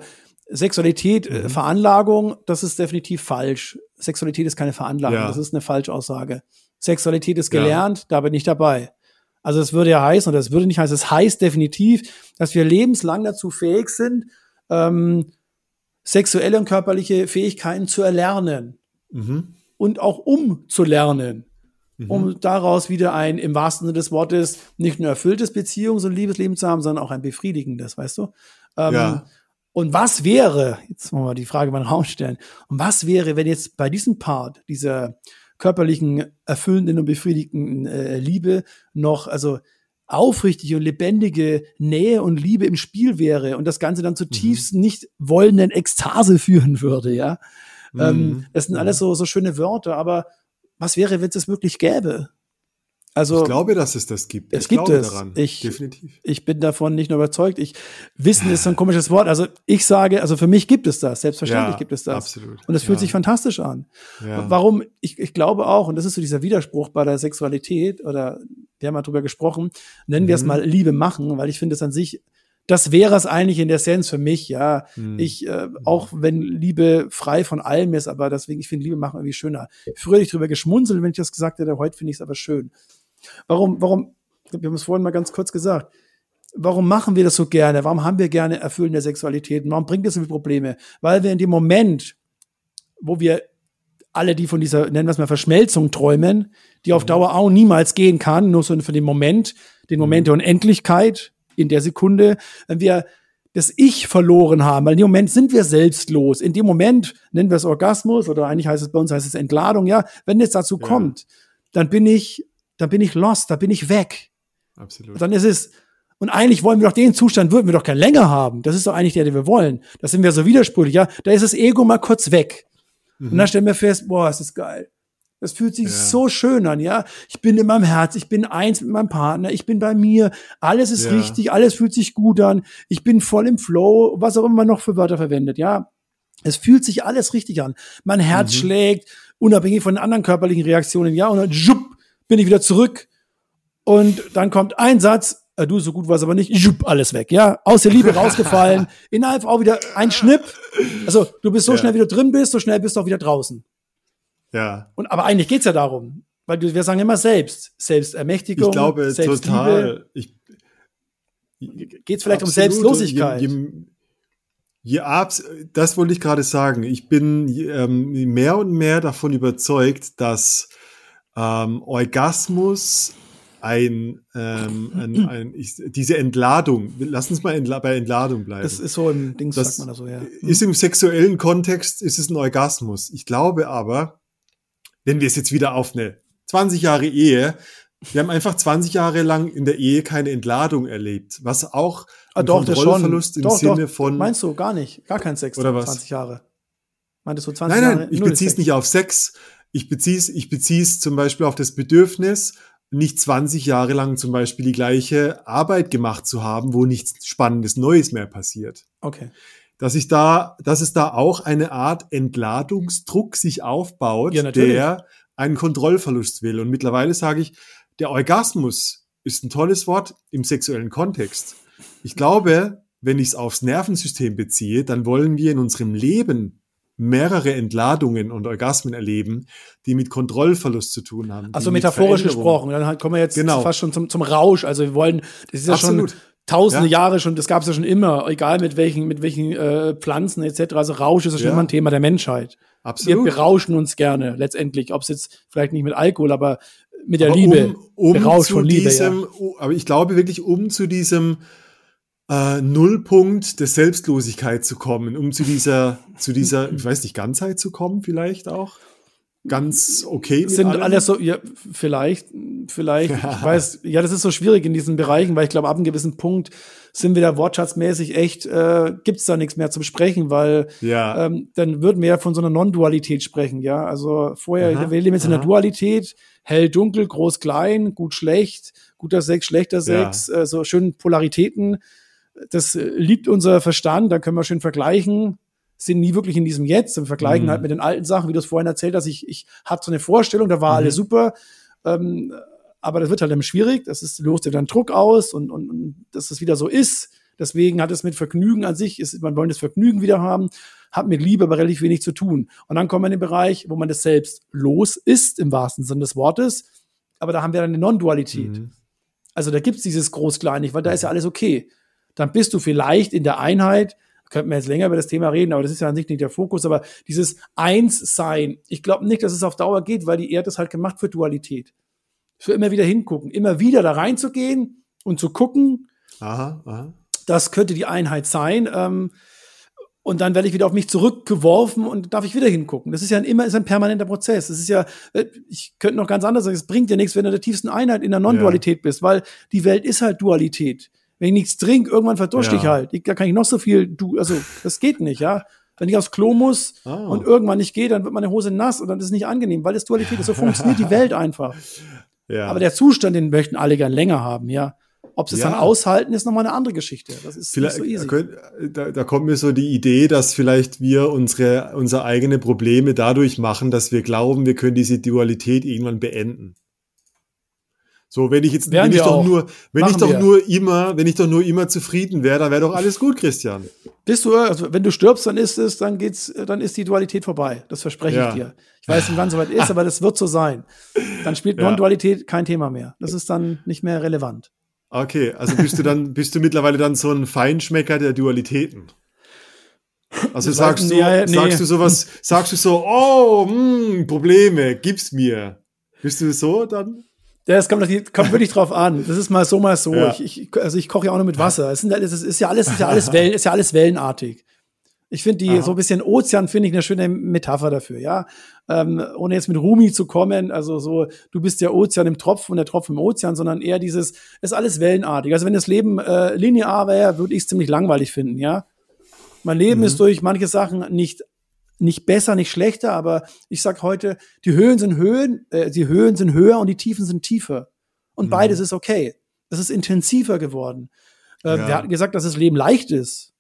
Sexualität, Mhm. äh, Veranlagung, das ist definitiv falsch. Sexualität ist keine Veranlagung, Ja. das ist eine Falschaussage. Sexualität ist Ja. gelernt, da bin ich dabei. Also es würde ja heißen, oder es würde nicht heißen, es heißt definitiv, dass wir lebenslang dazu fähig sind, ähm, sexuelle und körperliche Fähigkeiten zu erlernen Mhm. und auch umzulernen, um daraus wieder ein, im wahrsten Sinne des Wortes, nicht nur erfülltes Beziehungs- und Liebesleben zu haben, sondern auch ein befriedigendes, weißt du? Ähm, Ja. Und was wäre, jetzt wollen wir die Frage mal in den Raum stellen, und was wäre, wenn jetzt bei diesem Part, dieser körperlichen, erfüllenden und befriedigenden äh, Liebe noch, also aufrichtige und lebendige Nähe und Liebe im Spiel wäre und das Ganze dann zutiefst nicht wollenden Ekstase führen würde, ja? Ähm, Mhm. das sind alles so, so schöne Wörter, aber was wäre, wenn es das wirklich gäbe? Also, Ich glaube, dass es das gibt. Es ich gibt es. daran. Ich- Definitiv. ich bin davon nicht nur überzeugt. Ich, Wissen ist so ein komisches Wort. Also, ich sage, also für mich gibt es das. Selbstverständlich Ja, gibt es das. absolut. Und es fühlt Ja. sich fantastisch an. Ja. Warum? Ich, ich glaube auch, und das ist so dieser Widerspruch bei der Sexualität, oder wir haben mal drüber gesprochen, nennen wir es Mhm. mal Liebe machen, weil ich finde es an sich, das wäre es eigentlich in der Essenz für mich, ja. Mhm. Ich, äh, auch wenn Liebe frei von allem ist, aber deswegen, ich finde Liebe machen irgendwie schöner. Früher hätte ich drüber geschmunzelt, wenn ich das gesagt hätte, heute finde ich es aber schön. Warum, warum, wir haben es vorhin mal ganz kurz gesagt, warum machen wir das so gerne? Warum haben wir gerne erfüllende Sexualitäten? Warum bringt das so viele Probleme? Weil wir in dem Moment, wo wir alle, die von dieser, nennen wir es mal, Verschmelzung träumen, die auf Dauer auch niemals gehen kann, nur so für den Moment, den Moment der Unendlichkeit, in der Sekunde, wenn wir das Ich verloren haben, weil in dem Moment sind wir selbstlos. In dem Moment nennen wir es Orgasmus oder eigentlich heißt es bei uns heißt es Entladung, ja. Wenn es dazu Ja. kommt, dann bin ich, dann bin ich lost, da bin ich weg. Absolut. Dann ist es, und eigentlich wollen wir doch den Zustand, würden wir doch gerne länger haben. Das ist doch eigentlich der, den wir wollen. Das sind wir so widersprüchlich, ja. Da ist das Ego mal kurz weg. Und dann stellen wir fest, boah, ist das geil. Das fühlt sich Ja. so schön an, ja. Ich bin in meinem Herz, ich bin eins mit meinem Partner, ich bin bei mir, alles ist Ja. richtig, alles fühlt sich gut an, ich bin voll im Flow, was auch immer man noch für Wörter verwendet, ja. Es fühlt sich alles richtig an. Mein Herz schlägt, unabhängig von den anderen körperlichen Reaktionen, ja, und dann schupp, bin ich wieder zurück. Und dann kommt ein Satz, äh, du, so gut war es aber nicht, schupp, alles weg, ja. Aus der Liebe rausgefallen, innerhalb auch wieder ein Schnipp. Also, du bist so Ja. schnell wieder drin bist, so schnell bist du auch wieder draußen. Ja. Und aber eigentlich geht's ja darum, weil du, wir sagen immer selbst, Selbstermächtigung, Ich glaube Selbstliebe. total. Ich, Geht's vielleicht um Absolut. Selbstlosigkeit? Je, je, je abs das wollte ich gerade sagen. Ich bin ähm, mehr und mehr davon überzeugt, dass ähm, Orgasmus ein, ähm, ein, ein ich, diese Entladung, lass uns mal entla bei Entladung bleiben. das ist so im Dings, Das sagt man da so, ja. ist im sexuellen Kontext ist es ein Orgasmus. Ich glaube aber, wenn wir es jetzt wieder auf eine 20 Jahre Ehe, wir haben einfach 20 Jahre lang in der Ehe keine Entladung erlebt, was auch Ah, doch. Kontrollverlust im doch, Sinne doch. von Meinst du gar nicht? Gar kein Sex. Oder was? 20 Jahre. Meintest du 20 Nein, Jahre? nein, ich beziehe es nicht auf Sex. Ich beziehe es, ich beziehe es zum Beispiel auf das Bedürfnis, nicht 20 Jahre lang zum Beispiel die gleiche Arbeit gemacht zu haben, wo nichts Spannendes Neues mehr passiert. Okay. Dass ich da, dass es da auch eine Art Entladungsdruck sich aufbaut, Ja, der einen Kontrollverlust will. Und mittlerweile sage ich, der Orgasmus ist ein tolles Wort im sexuellen Kontext. Ich glaube, wenn ich es aufs Nervensystem beziehe, dann wollen wir in unserem Leben mehrere Entladungen und Orgasmen erleben, die mit Kontrollverlust zu tun haben. Also metaphorisch gesprochen. Dann kommen wir jetzt Genau. fast schon zum, zum Rausch. Also wir wollen, das ist ja Absolut. schon tausende Ja. Jahre schon, das gab es ja schon immer, egal mit welchen, mit welchen äh, Pflanzen etc. Also Rausch ist ja schon Ja. immer ein Thema der Menschheit. Wir Absolut. berauschen uns gerne, letztendlich. Ob es jetzt vielleicht nicht mit Alkohol, aber mit der Aber Liebe. Um, um zu Liebe, diesem, aber ich glaube wirklich, um zu diesem äh, Nullpunkt der Selbstlosigkeit zu kommen, um zu dieser, zu dieser, ich weiß nicht, Ganzheit zu kommen, vielleicht auch? Ganz okay. Sind allem? alles so, ja, vielleicht, vielleicht, ich weiß, ja, das ist so schwierig in diesen Bereichen, weil ich glaube, ab einem gewissen Punkt sind wir da wortschatzmäßig echt, äh, gibt's da nichts mehr zum Sprechen, weil Ja. ähm, dann würden wir ja von so einer Non-Dualität sprechen, ja. Also vorher, Aha, wir leben jetzt in der aha. Dualität, hell, dunkel, groß, klein, gut, schlecht, guter Sex, schlechter Sex, äh, so schön Polaritäten. Das äh, liebt unser Verstand, da können wir schön vergleichen, sind nie wirklich in diesem Jetzt, wir vergleichen Mhm. halt mit den alten Sachen, wie du es vorhin erzählt hast. Ich, ich hatte so eine Vorstellung, da war Mhm. alles super. Ähm, aber das wird halt dann schwierig, das ist, löst dir dann Druck aus und, und, und dass es wieder so ist. Deswegen hat es mit Vergnügen an sich, ist, man wollen das Vergnügen wieder haben, hat mit Liebe aber relativ wenig zu tun. Und dann kommt man in den Bereich, wo man das selbst los ist, im wahrsten Sinne des Wortes. Aber da haben wir dann eine Non-Dualität. Mhm. Also da gibt's dieses Groß-Klein nicht, weil da ist ja alles okay. Dann bist du vielleicht in der Einheit, könnten wir jetzt länger über das Thema reden, aber das ist ja an sich nicht der Fokus, aber dieses Eins-Sein, ich glaube nicht, dass es auf Dauer geht, weil die Erde ist halt gemacht für Dualität. Für immer wieder hingucken, immer wieder da reinzugehen und zu gucken, Aha, aha. das könnte die Einheit sein. Ähm, und dann werde ich wieder auf mich zurückgeworfen und darf ich wieder hingucken. Das ist ja ein, immer ist ein permanenter Prozess. Das ist ja, äh, ich könnte noch ganz anders sagen, es bringt dir nichts, wenn du in der tiefsten Einheit in der Non-Dualität bist, weil die Welt ist halt Dualität. Wenn ich nichts trinke, irgendwann verdurste Ja. ich halt. Ich, da kann ich noch so viel, du, also das geht nicht, ja. Wenn ich aufs Klo muss Ah. und irgendwann nicht gehe, dann wird meine Hose nass und dann ist es nicht angenehm, weil es Dualität ist. So funktioniert die Welt einfach. Ja. Aber der Zustand, den möchten alle gern länger haben, ja. Ob sie es Ja. dann aushalten, ist nochmal eine andere Geschichte. Das ist Vielleicht, so easy. da, da kommt mir so die Idee, dass vielleicht wir unsere, unsere eigene Probleme dadurch machen, dass wir glauben, wir können diese Dualität irgendwann beenden. So, wenn ich jetzt, wenn ich doch auch. nur, wenn ich doch wir. nur immer, wenn ich doch nur immer zufrieden wäre, dann wäre doch alles gut, Christian. Bist du, also wenn du stirbst, dann ist es, dann geht's, dann ist die Dualität vorbei. Das verspreche Ja. ich dir. Ich weiß nicht, wann es soweit ist, aber das wird so sein. Dann spielt Ja. Non-Dualität kein Thema mehr. Das ist dann nicht mehr relevant. Okay, also bist du dann, bist du mittlerweile dann so ein Feinschmecker der Dualitäten? Also Das sagst du, nee, nee. sagst du sowas, sagst du so, oh, hm, Probleme, gib's mir. Bist du so dann? Das kommt, doch- kommt wirklich drauf an. Das ist mal so, mal so. Ja. Ich, ich, also ich koche ja auch nur mit Wasser. Es, sind, es ist ja alles, ist ja alles Wellen, ist ja alles wellenartig. Ich finde die Aha. so ein bisschen Ozean finde ich eine schöne Metapher dafür, ja. Ähm, ohne jetzt mit Rumi zu kommen, also so, du bist der Ozean im Tropfen und der Tropfen im Ozean, sondern eher dieses, ist alles wellenartig. Also wenn das Leben äh, linear wäre, würde ich es ziemlich langweilig finden, ja. Mein Leben ist durch manche Sachen nicht nicht besser, nicht schlechter, aber ich sag heute, die Höhen sind Höhen, äh, die Höhen sind höher und die Tiefen sind tiefer. Und beides ist okay. Das ist intensiver geworden. Äh, Ja. Wir hatten gesagt, dass das Leben leicht ist.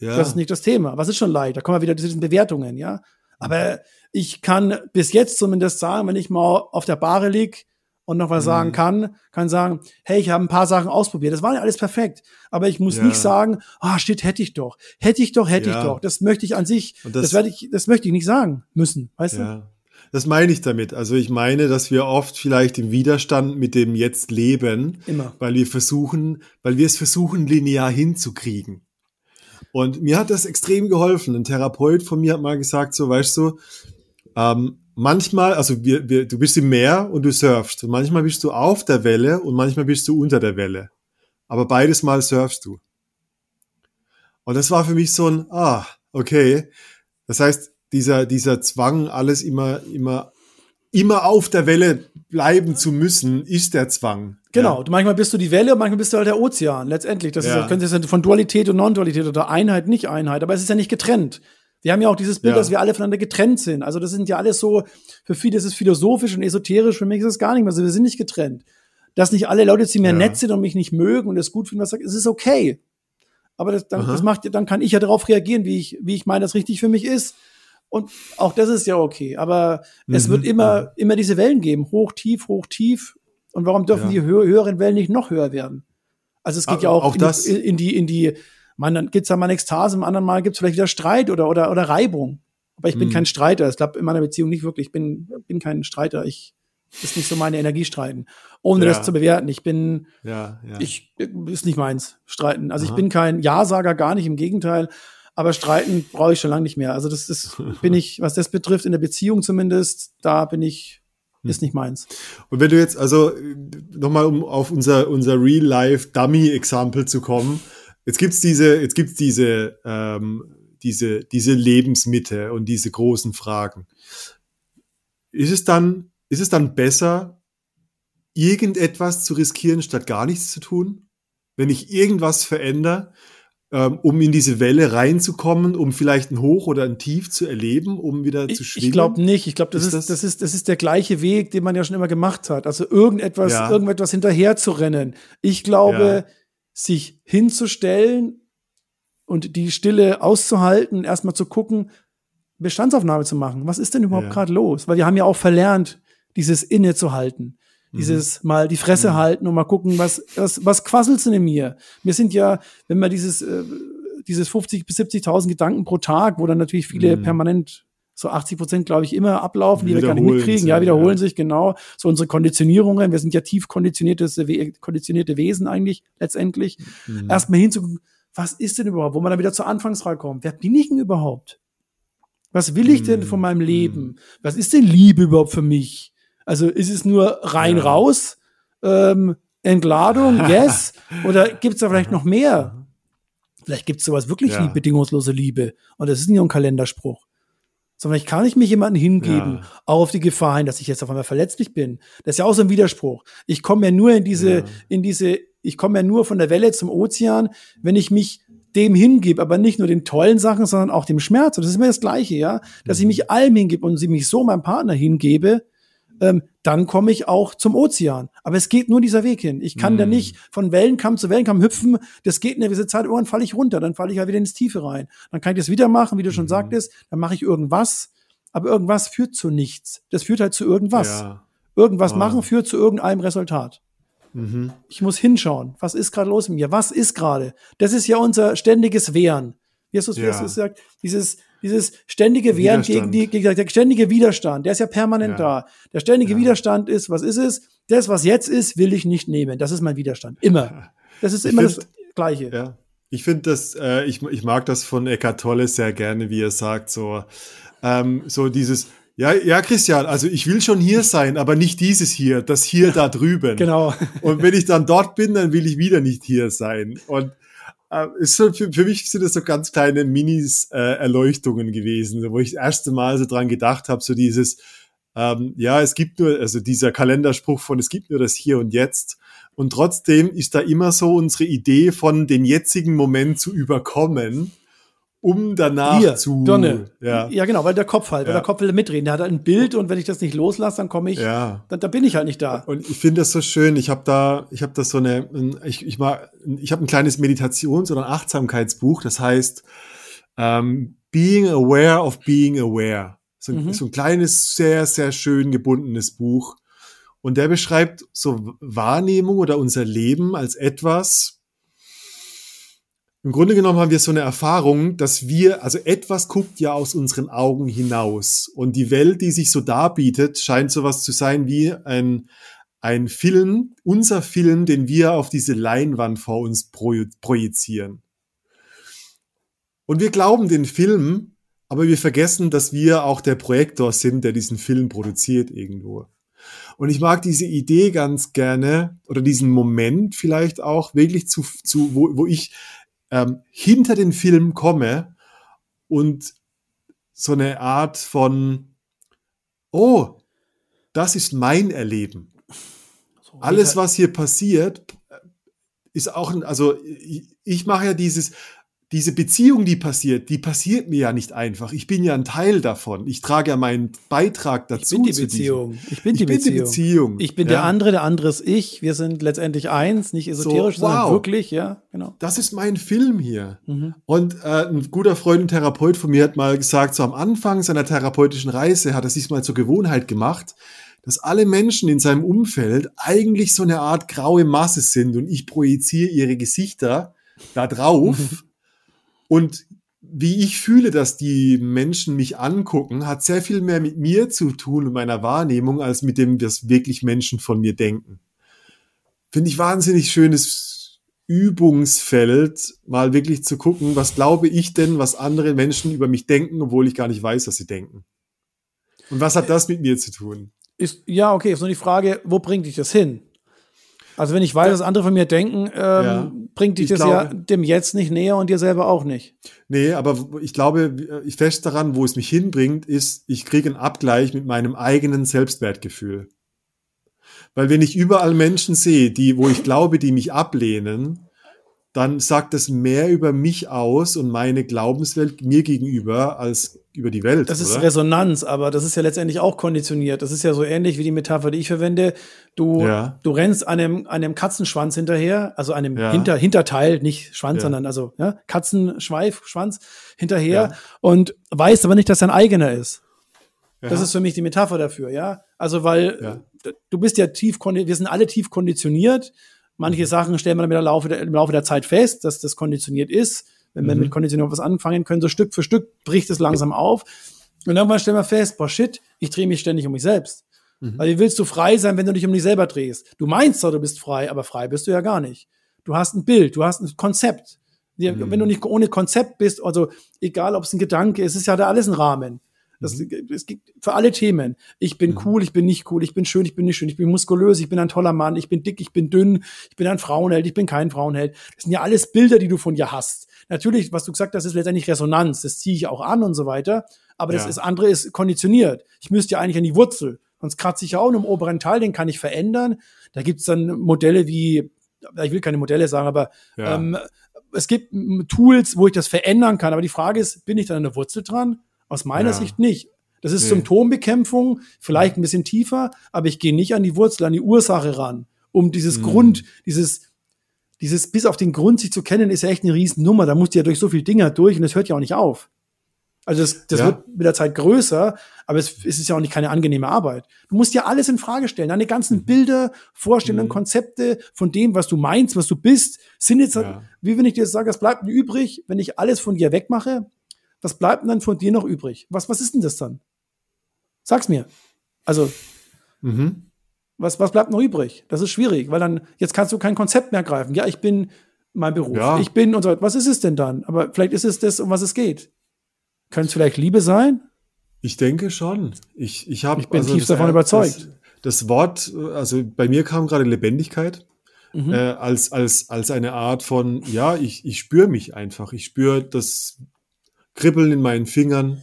Ja. Das ist nicht das Thema. Was ist schon leicht? Da kommen wir wieder zu diesen Bewertungen, ja. Aber ich kann bis jetzt zumindest sagen, wenn ich mal auf der Bahre lieg und noch was Mhm. sagen kann, kann sagen, hey, ich habe ein paar Sachen ausprobiert. Das war ja alles perfekt. Aber ich muss Ja. nicht sagen, ah, shit, hätte ich doch. Hätte ich doch, hätte Ja. ich doch. Das möchte ich an sich, Und das, das- werde ich, das möchte ich nicht sagen müssen, weißt du? Ja. Das meine ich damit. Also ich meine, dass wir oft vielleicht im Widerstand mit dem jetzt leben, Immer. weil wir versuchen, weil wir es versuchen, linear hinzukriegen. Und mir hat das extrem geholfen. Ein Therapeut von mir hat mal gesagt, so weißt du, ähm, manchmal, also wir, wir, du bist im Meer und du surfst. Und manchmal bist du auf der Welle und manchmal bist du unter der Welle. Aber beides Mal surfst du. Und das war für mich so ein, ah, okay. Das heißt, dieser, dieser Zwang, alles immer, immer, immer auf der Welle bleiben zu müssen, ist der Zwang. Genau. Du, manchmal bist du die Welle und manchmal bist du halt der Ozean. Letztendlich. Das Ja. ist, könnte jetzt von Dualität und Non-Dualität oder Einheit, nicht Einheit. Aber es ist ja nicht getrennt. Wir haben ja auch dieses Bild, Ja. dass wir alle voneinander getrennt sind. Also das sind ja alles so, für viele ist es philosophisch und esoterisch, für mich ist es gar nicht mehr so. Wir sind nicht getrennt. Dass nicht alle Leute zu mir Ja. nett sind und mich nicht mögen und es gut finden, was sage, es ist okay. Aber das, dann, Aha. das macht, dann kann ich ja darauf reagieren, wie ich, wie ich meine, das richtig für mich ist. Und auch das ist ja okay. Aber es Mhm, wird immer, immer diese Wellen geben. Hoch, tief, hoch, tief. Und warum dürfen Ja. die hö höheren Wellen nicht noch höher werden? Also es geht Ah, ja auch, auch in, Die, in die, in die, man, dann gibt's da mal eine Ekstase, im anderen Mal gibt's vielleicht wieder Streit oder, oder, oder Reibung. Aber ich bin Mhm. kein Streiter. Ich glaube, in meiner Beziehung nicht wirklich. Ich bin, bin kein Streiter. Ich, ist nicht so meine Energie streiten. Ohne Ja. das zu bewerten. Ich bin, Ja, ja. ich, ist nicht meins, streiten. Also ich Aha. bin kein Ja-Sager, gar nicht, im Gegenteil. Aber streiten brauche ich schon lange nicht mehr. Also das ist, bin ich, was das betrifft, in der Beziehung zumindest, da bin ich, Hm. ist nicht meins. Und wenn du jetzt, also nochmal um auf unser, unser Real-Life-Dummy-Example zu kommen, jetzt gibt's diese, jetzt gibt's diese, ähm, diese, diese Lebensmitte und diese großen Fragen. Ist es dann, ist es dann besser, irgendetwas zu riskieren, statt gar nichts zu tun? Wenn ich irgendwas verändere, ähm, um in diese Welle reinzukommen, um vielleicht ein Hoch oder ein Tief zu erleben, um wieder zu schwingen? ich glaube nicht. Ich glaube, das Ist ist, das- das, ist, das ist der gleiche Weg, den man ja schon immer gemacht hat. Also irgendetwas, Ja. irgendetwas hinterher zu rennen. Ich glaube, Ja. Sich hinzustellen und die Stille auszuhalten, erstmal zu gucken, Bestandsaufnahme zu machen. Was ist denn überhaupt Ja. gerade los? Weil wir haben ja auch verlernt, dieses Inne zu halten. Mhm. Dieses mal die Fresse halten und mal gucken, was, was, was quasselt's denn in mir? Wir sind ja, wenn man dieses, äh, dieses 50 bis 70.000 Gedanken pro Tag, wo dann natürlich viele Mhm. permanent so 80 Prozent, glaube ich, immer ablaufen, die wir gar nicht mitkriegen. Ja, wiederholen ja. sich, genau. So unsere Konditionierungen. Wir sind ja tief konditioniertes, konditionierte Wesen eigentlich, letztendlich. Mhm. Erstmal hinzugucken, was ist denn überhaupt? Wo man dann wieder zur Anfangsfrage kommt. Wer bin ich denn überhaupt? Was will ich denn Mhm. von meinem Leben? Was ist denn Liebe überhaupt für mich? Also ist es nur rein Ja. raus? Ähm, Entladung, yes? Oder gibt es da vielleicht noch mehr? Vielleicht gibt es sowas wirklich Ja. wie bedingungslose Liebe. Und das ist nicht nur ein Kalenderspruch. Sondern ich kann nicht mich jemandem hingeben, Ja. auch auf die Gefahr hin, dass ich jetzt auf einmal verletzlich bin. Das ist ja auch so ein Widerspruch. Ich komme ja nur in diese, Ja. in diese, ich komme ja nur von der Welle zum Ozean, wenn ich mich dem hingebe, aber nicht nur den tollen Sachen, sondern auch dem Schmerz. Und das ist immer das Gleiche, ja, dass ich mich allem hingebe und sie mich so meinem Partner hingebe, ähm, dann komme ich auch zum Ozean. Aber es geht nur dieser Weg hin. Ich kann da Mhm. nicht von Wellenkamm zu Wellenkamm hüpfen. Das geht eine gewisse Zeit. Irgendwann falle ich runter. Dann falle ich ja wieder ins Tiefe rein. Dann kann ich das wieder machen, wie du schon sagtest. Dann mache ich irgendwas. Aber irgendwas führt zu nichts. Das führt halt zu irgendwas. Ja. Irgendwas Ah. machen führt zu irgendeinem Resultat. Mhm. Ich muss hinschauen. Was ist gerade los mit mir? Was ist gerade? Das ist ja unser ständiges Wehren. Du Ja. es gesagt? Dieses, dieses ständige Wehren gegen die, gegen der ständige Widerstand, der ist ja permanent Ja. da. Der ständige Ja. Widerstand ist, was ist es? Das, was jetzt ist, will ich nicht nehmen. Das ist mein Widerstand. Immer. Das ist Ich immer find- das Gleiche. Ja. Ich finde das, äh, ich, ich mag das von Eckart Tolle sehr gerne, wie er sagt, so, ähm, so dieses, ja, ja, Christian, also ich will schon hier sein, aber nicht dieses hier, das hier da drüben. Genau. Und wenn ich dann dort bin, dann will ich wieder nicht hier sein. Und ist so, für, für mich sind das so ganz kleine Minis äh, gewesen, wo ich das erste Mal so dran gedacht habe, so dieses, ähm, ja, es gibt nur, also dieser Kalenderspruch von es gibt nur das Hier und Jetzt. Und trotzdem ist da immer so unsere Idee von den jetzigen Moment zu überkommen, um danach Hier, zu. Donne. Ja. ja, genau, weil der Kopf halt, weil Ja. der Kopf will mitreden. Der hat halt ein Bild und wenn ich das nicht loslasse, dann komme ich, Ja. dann, dann bin ich halt nicht da. Und ich finde das so schön. Ich habe da, ich habe das so eine, ich, ich mag, ich habe ein kleines Meditations- oder Achtsamkeitsbuch. Das heißt ähm, Being Aware of Being Aware. So, ein- Mhm. so ein kleines, sehr, sehr schön gebundenes Buch. Und der beschreibt so Wahrnehmung oder unser Leben als etwas. Im Grunde genommen haben wir so eine Erfahrung, dass wir, also etwas guckt ja aus unseren Augen hinaus. Und die Welt, die sich so darbietet, scheint sowas zu sein wie ein, ein Film, unser Film, den wir auf diese Leinwand vor uns projizieren. Und wir glauben den Film, aber wir vergessen, dass wir auch der Projektor sind, der diesen Film produziert irgendwo. Und ich mag diese Idee ganz gerne oder diesen Moment vielleicht auch wirklich zu, zu wo, wo ich ähm, hinter den Film komme und so eine Art von, oh, das ist mein Erleben. So, Alles, was hier passiert, ist auch, ein, also ich, ich mache ja dieses, diese Beziehung, die passiert, die passiert mir ja nicht einfach. Ich bin ja ein Teil davon. Ich trage ja meinen Beitrag dazu. ich bin die Beziehung. Ich bin Ich die bin die Beziehung. Beziehung. Ich bin Ja. der andere, der andere ist ich. Wir sind letztendlich eins, nicht esoterisch, So, sondern wow. wirklich, ja, genau. Das ist mein Film hier. Mhm. Und äh, ein guter Freund und Therapeut von mir hat mal gesagt, so am Anfang seiner therapeutischen Reise hat er sich mal zur Gewohnheit gemacht, dass alle Menschen in seinem Umfeld eigentlich so eine Art graue Masse sind und ich projiziere ihre Gesichter da drauf. und wie ich fühle, dass die Menschen mich angucken, hat sehr viel mehr mit mir zu tun und meiner Wahrnehmung, als mit dem, was wirklich Menschen von mir denken. Finde ich wahnsinnig schönes Übungsfeld, mal wirklich zu gucken, was glaube ich denn, was andere Menschen über mich denken, obwohl ich gar nicht weiß, was sie denken. Und was hat das mit mir zu tun? Ist, ja, okay, ist nur die Frage, wo bringt dich das hin? Also wenn ich weiß, was andere von mir denken, ähm, Ja. bringt dich Ich das ja glaube- dem Jetzt nicht näher und dir selber auch nicht. Nee, aber ich glaube, ich fest daran, wo es mich hinbringt, ist, ich kriege einen Abgleich mit meinem eigenen Selbstwertgefühl. Weil wenn ich überall Menschen sehe, die, wo ich glaube, die mich ablehnen, dann sagt das mehr über mich aus und meine Glaubenswelt mir gegenüber als über die Welt. Das ist oder? Resonanz, aber das ist ja letztendlich auch konditioniert. Das ist ja so ähnlich wie die Metapher, die ich verwende. Du, Ja. du rennst einem, einem Katzenschwanz hinterher, also einem Ja. Hinter, Hinterteil, nicht Schwanz, Ja. sondern also ja, Katzenschweif, Schwanz hinterher und weißt aber nicht, dass dein eigener ist. Das ist für mich die Metapher dafür, ja. Also, weil du bist ja tief, wir sind alle tief konditioniert. Manche Mhm. Sachen stellen wir dann der Laufe der, im Laufe der Zeit fest, dass das konditioniert ist. Wenn wir Mhm. mit Konditionierung was anfangen können, so Stück für Stück bricht es langsam auf. Und irgendwann stellen wir fest, boah, shit, ich drehe mich ständig um mich selbst. Mhm. Weil wie willst du frei sein, wenn du dich um dich selber drehst? Du meinst zwar, du bist frei, aber frei bist du ja gar nicht. Du hast ein Bild, du hast ein Konzept. Mhm. Wenn du nicht ohne Konzept bist, also egal, ob es ein Gedanke ist, ist ja da alles ein Rahmen. Das, Mhm. Es gibt für alle Themen. Ich bin cool, ich bin nicht cool, ich bin schön, ich bin nicht schön, ich bin muskulös, ich bin ein toller Mann, ich bin dick, ich bin dünn, ich bin ein Frauenheld, ich bin kein Frauenheld. Das sind ja alles Bilder, die du von dir hast. Natürlich, was du gesagt hast, ist letztendlich Resonanz. Das ziehe ich auch an und so weiter. Aber das Ja. ist, andere ist konditioniert. Ich müsste ja eigentlich an die Wurzel. Sonst kratze ich ja auch im oberen Teil, den kann ich verändern. Da gibt's dann Modelle wie, ich will keine Modelle sagen, aber Ja. ähm, es gibt Tools, wo ich das verändern kann. Aber die Frage ist, bin ich da an der Wurzel dran? Aus meiner Ja. Sicht nicht. Das ist Nee. Symptombekämpfung, vielleicht ein bisschen tiefer, aber ich gehe nicht an die Wurzel, an die Ursache ran, um dieses Mhm. Grund, dieses, dieses bis auf den Grund sich zu kennen, ist ja echt eine Riesennummer. Da musst du ja durch so viele Dinger durch und das hört ja auch nicht auf. Also das, das Ja. wird mit der Zeit größer, aber es, es ist ja auch nicht keine angenehme Arbeit. Du musst ja alles in Frage stellen. Deine ganzen Mhm. Bilder, Vorstellungen, Konzepte von dem, was du meinst, was du bist, sind jetzt, Ja. wie wenn ich dir sage, was bleibt denn übrig, wenn ich alles von dir wegmache? Was bleibt denn dann von dir noch übrig? Was, was ist denn das dann? Sag's mir. Also, Mhm. was, was bleibt noch übrig? Das ist schwierig, weil dann, jetzt kannst du kein Konzept mehr greifen. Ja, ich bin mein Beruf. Ja. Ich bin und so weiter. Was ist es denn dann? Aber vielleicht ist es das, um was es geht. Könnte es vielleicht Liebe sein? Ich denke schon. Ich, ich, hab, Ich bin tief das- davon überzeugt. Das, das Wort, also bei mir kam gerade Lebendigkeit Mhm. äh, als, als, als eine Art von, ja, ich, ich spüre mich einfach. Ich spüre das Kribbeln in meinen Fingern.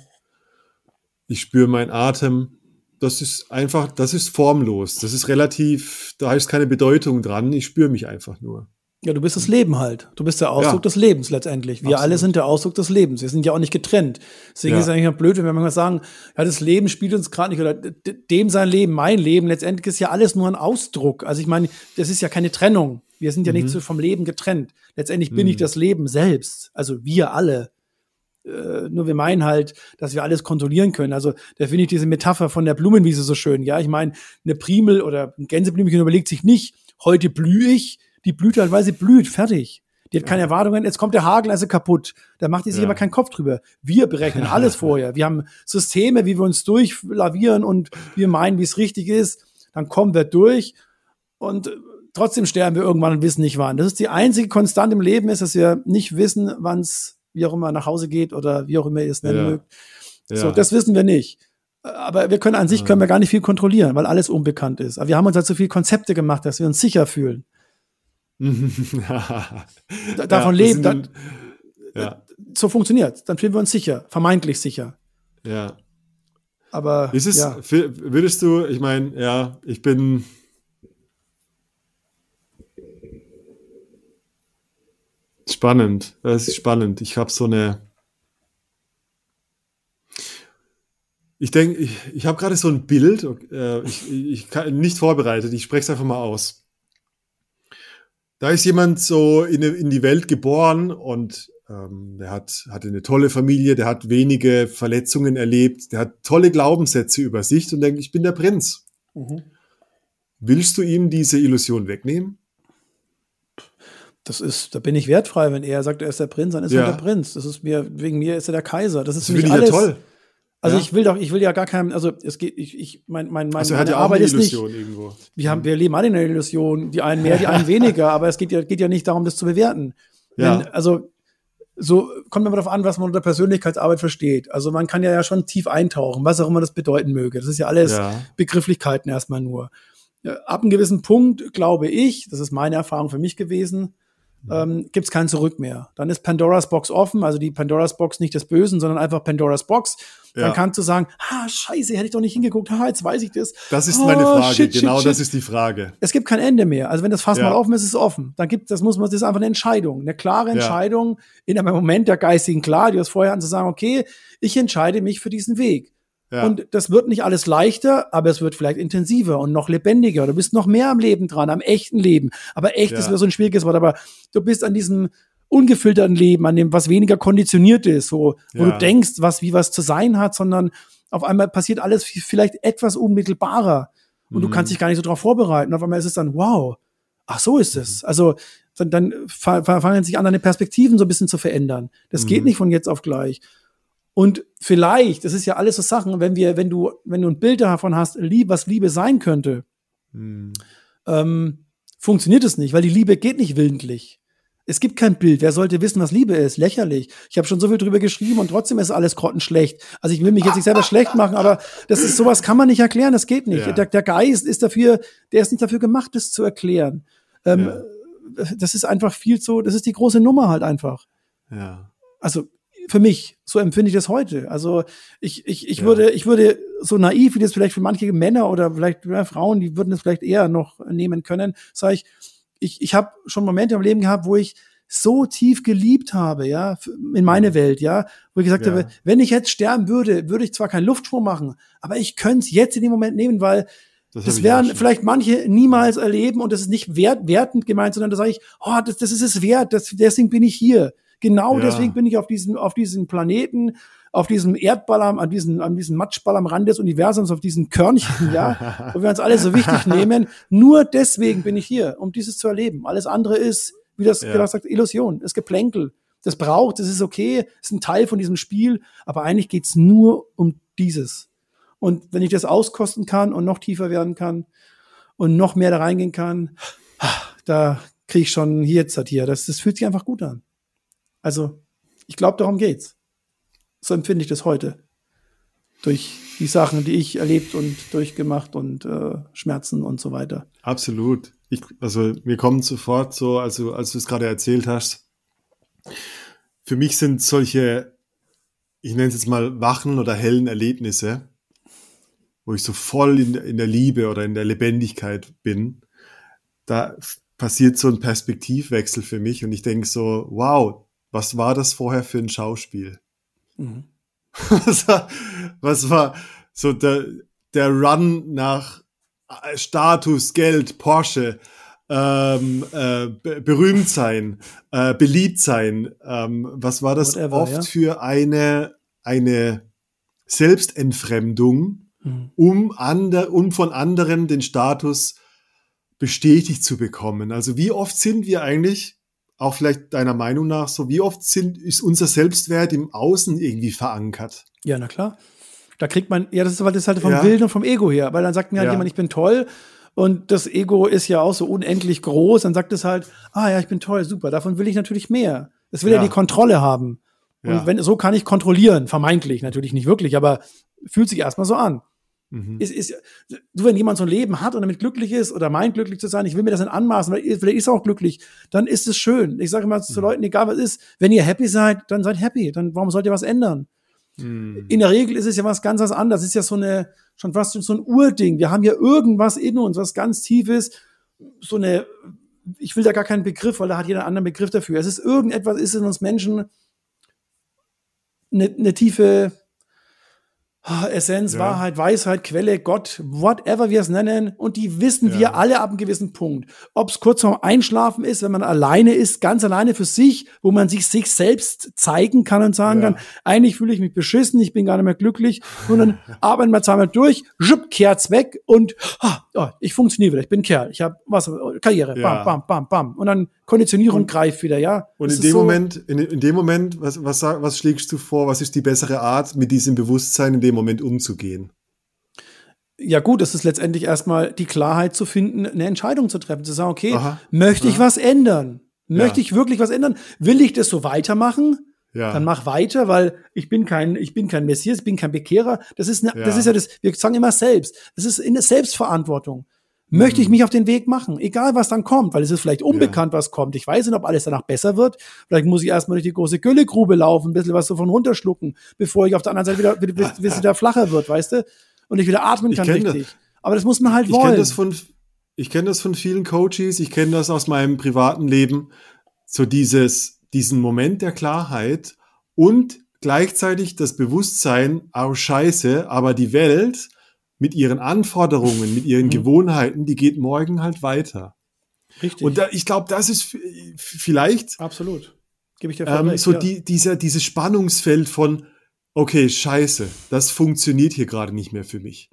Ich spüre meinen Atem. Das ist einfach, das ist formlos. Das ist relativ, da ist keine Bedeutung dran. Ich spüre mich einfach nur. Ja, du bist das Leben halt. Du bist der Ausdruck Ja. des Lebens letztendlich. Wir Absolut. alle sind der Ausdruck des Lebens. Wir sind ja auch nicht getrennt. Deswegen Ja. ist es eigentlich blöd, wenn wir manchmal sagen, ja, das Leben spielt uns gerade nicht oder dem sein Leben, mein Leben. Letztendlich ist ja alles nur ein Ausdruck. Also ich meine, das ist ja keine Trennung. Wir sind ja nicht Mhm. so vom Leben getrennt. Letztendlich bin ich das Leben selbst. Also wir alle. Äh, nur wir meinen halt, dass wir alles kontrollieren können. Also da finde ich diese Metapher von der Blumenwiese so schön. Ja, ich meine, eine Primel oder ein Gänseblümchen überlegt sich nicht, heute blühe ich, die blüht halt, weil sie blüht, fertig. Die hat keine Erwartungen, jetzt kommt der Hagel, also kaputt. Da macht die sich Ja. aber keinen Kopf drüber. Wir berechnen alles vorher. Wir haben Systeme, wie wir uns durchlavieren und wir meinen, wie es richtig ist. Dann kommen wir durch und äh, trotzdem sterben wir irgendwann und wissen nicht wann. Das ist die einzige Konstante im Leben ist, dass wir nicht wissen, wann es wie auch immer nach Hause geht oder wie auch immer ihr es nennen Ja. mögt. So, Ja. das wissen wir nicht. Aber wir können an sich können wir gar nicht viel kontrollieren, weil alles unbekannt ist. Aber wir haben uns halt so viele Konzepte gemacht, dass wir uns sicher fühlen. Da- davon Ja, leben. dann- ja, So funktioniert. Dann fühlen wir uns sicher, vermeintlich sicher. ja. Aber Ist es, ja, würdest du, ich meine, ja, ich bin. Spannend, das ist spannend. Ich habe so eine. Ich denke, ich, ich habe gerade so ein Bild, äh, ich, ich kann nicht vorbereitet, ich spreche es einfach mal aus. Da ist jemand so in, in die Welt geboren und ähm, der hat, hatte eine tolle Familie, der hat wenige Verletzungen erlebt, der hat tolle Glaubenssätze über sich und denkt, ich bin der Prinz. Mhm. Willst du ihm diese Illusion wegnehmen? Das ist, da bin ich wertfrei, wenn er sagt, er ist der Prinz, dann ist Ja. er der Prinz. Das ist mir, wegen mir ist er der Kaiser. Das ist Das für mich ich ja alles. toll. Also Ja. ich will doch, ich will ja gar keinem, also es geht, ich, ich, mein, mein, mein Also er hat meine ja auch eine ist nicht, Illusion irgendwo. wir haben, wir leben alle in einer Illusion, die einen mehr, die einen weniger, aber es geht ja, geht ja nicht darum, das zu bewerten. Ja. Wenn, also, so kommt immer darauf an, was man unter Persönlichkeitsarbeit versteht. Also man kann ja, ja schon tief eintauchen, was auch immer das bedeuten möge. Das ist ja alles Ja. Begrifflichkeiten erstmal nur. Ja, ab einem gewissen Punkt, glaube ich, das ist meine Erfahrung für mich gewesen, ähm, gibt es kein Zurück mehr. Dann ist Pandoras Box offen, also die Pandoras Box nicht des Bösen, sondern einfach Pandoras Box. Dann Ja. kannst du sagen, ah, scheiße, hätte ich doch nicht hingeguckt, ha, jetzt weiß ich das. Das ist Oh, meine Frage. shit, genau shit. das ist die Frage. Es gibt kein Ende mehr. Also wenn das Fass Ja. mal offen ist, ist es offen. Dann gibt, das muss man, das ist einfach eine Entscheidung, eine klare Ja. Entscheidung in einem Moment der geistigen Klarheit, das vorher an zu sagen, okay, ich entscheide mich für diesen Weg. Ja. Und das wird nicht alles leichter, aber es wird vielleicht intensiver und noch lebendiger. Du bist noch mehr am Leben dran, am echten Leben. Aber echt Ja. ist wieder so ein schwieriges Wort, aber du bist an diesem ungefilterten Leben, an dem, was weniger konditioniert ist, so, wo Ja. du denkst, was, wie was zu sein hat, sondern auf einmal passiert alles vi- vielleicht etwas unmittelbarer. Und du Mhm. kannst dich gar nicht so darauf vorbereiten. Auf einmal ist es dann, wow, ach so ist es. Also dann, dann fa- fa- fangen sich an, deine Perspektiven so ein bisschen zu verändern. Das geht Mhm. nicht von jetzt auf gleich. Und vielleicht, das ist ja alles so Sachen, wenn wir, wenn du, wenn du ein Bild davon hast, was Liebe sein könnte, Hm. ähm, funktioniert es nicht, weil die Liebe geht nicht willentlich. Es gibt kein Bild. Wer sollte wissen, was Liebe ist? Lächerlich. Ich habe schon so viel drüber geschrieben und trotzdem ist alles grottenschlecht. Also ich will mich jetzt nicht selber schlecht machen, aber das ist sowas kann man nicht erklären. Das geht nicht. Ja. Der, der Geist ist dafür, der ist nicht dafür gemacht, das zu erklären. Ähm, Ja. Das ist einfach viel zu. Das ist die große Nummer halt einfach. Ja. Also für mich, so empfinde ich das heute. Also ich, ich, ich Ja. würde, ich würde so naiv, wie das vielleicht für manche Männer oder vielleicht ja, Frauen, die würden das vielleicht eher noch nehmen können, sage ich, ich, ich habe schon Momente im Leben gehabt, wo ich so tief geliebt habe, ja, in meine Welt, ja, wo ich gesagt Ja. habe, wenn ich jetzt sterben würde, würde ich zwar keinen Luftsprung machen, aber ich könnte es jetzt in dem Moment nehmen, weil Das, das werden vielleicht manche niemals erleben und das ist nicht wert, wertend gemeint, sondern da sage ich, oh, das, das ist es wert, das, deswegen bin ich hier. Genau Ja. deswegen bin ich auf diesem, auf diesem Planeten, auf diesem Erdball, am- an diesem, an diesem Matschball am Rand des Universums, auf diesen Körnchen, ja, wo wir uns alle so wichtig nehmen. Nur deswegen bin ich hier, um dieses zu erleben. Alles andere ist, wie das Ja. ja. sagt, Illusion, ist Geplänkel. Das braucht, das ist okay, ist ein Teil von diesem Spiel, aber eigentlich geht's nur um dieses. Und wenn ich das auskosten kann und noch tiefer werden kann und noch mehr da reingehen kann, da kriege ich schon hier jetzt halt hier. Das, das fühlt sich einfach gut an. Also, ich glaube, darum geht's. So empfinde ich das heute. Durch die Sachen, die ich erlebt und durchgemacht und äh, Schmerzen und so weiter. Absolut. Ich, also mir kommt sofort so, also als du es gerade erzählt hast, für mich sind solche, ich nenne es jetzt mal wachen oder hellen Erlebnisse, wo ich so voll in, in der Liebe oder in der Lebendigkeit bin, da passiert so ein Perspektivwechsel für mich und ich denke so, wow, was war das vorher für ein Schauspiel? Mhm. was, war, was war so der, der Run nach äh, Status, Geld, Porsche, ähm, äh, be- berühmt sein, äh, beliebt sein. Ähm, was war das Whatever, oft ja. für eine, eine Selbstentfremdung, Mhm. um, ander, um von anderen den Status bestätigt zu bekommen? Also wie oft sind wir eigentlich, auch vielleicht deiner Meinung nach, so wie oft sind, ist unser Selbstwert im Außen irgendwie verankert? Ja, na klar. Da kriegt man, ja, das ist, das halt vom Ja. Willen und vom Ego her, weil dann sagt mir halt Ja. jemand, ich bin toll und das Ego ist ja auch so unendlich groß, dann sagt es halt, ah ja, ich bin toll, super, davon will ich natürlich mehr. Das will ja, Ja. die Kontrolle haben. Und wenn, so kann ich kontrollieren, vermeintlich, natürlich nicht wirklich, aber fühlt sich erstmal so an. Mhm. Ist, ist, du, wenn jemand so ein Leben hat und damit glücklich ist oder meint glücklich zu sein, ich will mir das nicht anmaßen, weil vielleicht ist er auch glücklich, dann ist es schön. Ich sage immer zu Mhm. Leuten, egal was ist, wenn ihr happy seid, dann seid happy. Dann warum sollt ihr was ändern? Mhm. In der Regel ist es ja was ganz was anderes. Es ist ja so eine, schon fast so ein Urding. Wir haben ja irgendwas in uns, was ganz tief ist. So eine, ich will da gar keinen Begriff, weil da hat jeder einen anderen Begriff dafür. Es ist irgendetwas, ist in uns Menschen eine, eine tiefe Essenz, Ja. Wahrheit, Weisheit, Quelle, Gott, whatever wir es nennen. Und die wissen Ja. wir alle ab einem gewissen Punkt. Ob es kurz vorm Einschlafen ist, wenn man alleine ist, ganz alleine für sich, wo man sich sich selbst zeigen kann und sagen Ja. kann, eigentlich fühle ich mich beschissen, ich bin gar nicht mehr glücklich. Und dann arbeiten wir zweimal durch, schupp, kehrt's weg und ah, oh, ich funktioniere wieder, ich bin Kerl, ich habe was, Karriere, bam, bam, bam, bam. Und dann Konditionierung greift wieder, ja. Und Das in dem so- Moment, in, in dem Moment, was, was, was schlägst du vor? Was ist die bessere Art, mit diesem Bewusstsein in dem Moment umzugehen? Ja gut, es ist letztendlich erstmal die Klarheit zu finden, eine Entscheidung zu treffen, zu sagen, okay, Aha. möchte ich was ändern? Möchte Ja. ich wirklich was ändern? Will ich das so weitermachen? Ja. Dann mach weiter, weil ich bin kein, ich bin kein Messias, ich bin kein Bekehrer. Das ist, ne, das Ja. ist ja das, wir sagen immer selbst. Das ist in der Selbstverantwortung. Möchte ich mich auf den Weg machen, egal was dann kommt, weil es ist vielleicht unbekannt, was kommt. Ich weiß nicht, ob alles danach besser wird. Vielleicht muss ich erstmal durch die große Güllegrube laufen, ein bisschen was davon runterschlucken, bevor ich auf der anderen Seite wieder, wieder, wieder, wieder, flacher wird, weißt du? Und ich wieder atmen Ich kann kenn das. richtig. Aber das muss man halt Ich wollen. das von, ich kenne das von vielen Coaches, ich kenne das aus meinem privaten Leben, so dieses, diesen Moment der Klarheit und gleichzeitig das Bewusstsein, oh Scheiße, aber die Welt mit ihren Anforderungen, mit Mhm. ihren Gewohnheiten, die geht morgen halt weiter. richtig. Und da, ich glaube, das ist vielleicht Absolut. Gebe ich dir ähm, recht, so ja. die, dieser, dieses Spannungsfeld von, okay, scheiße, das funktioniert hier gerade nicht mehr für mich.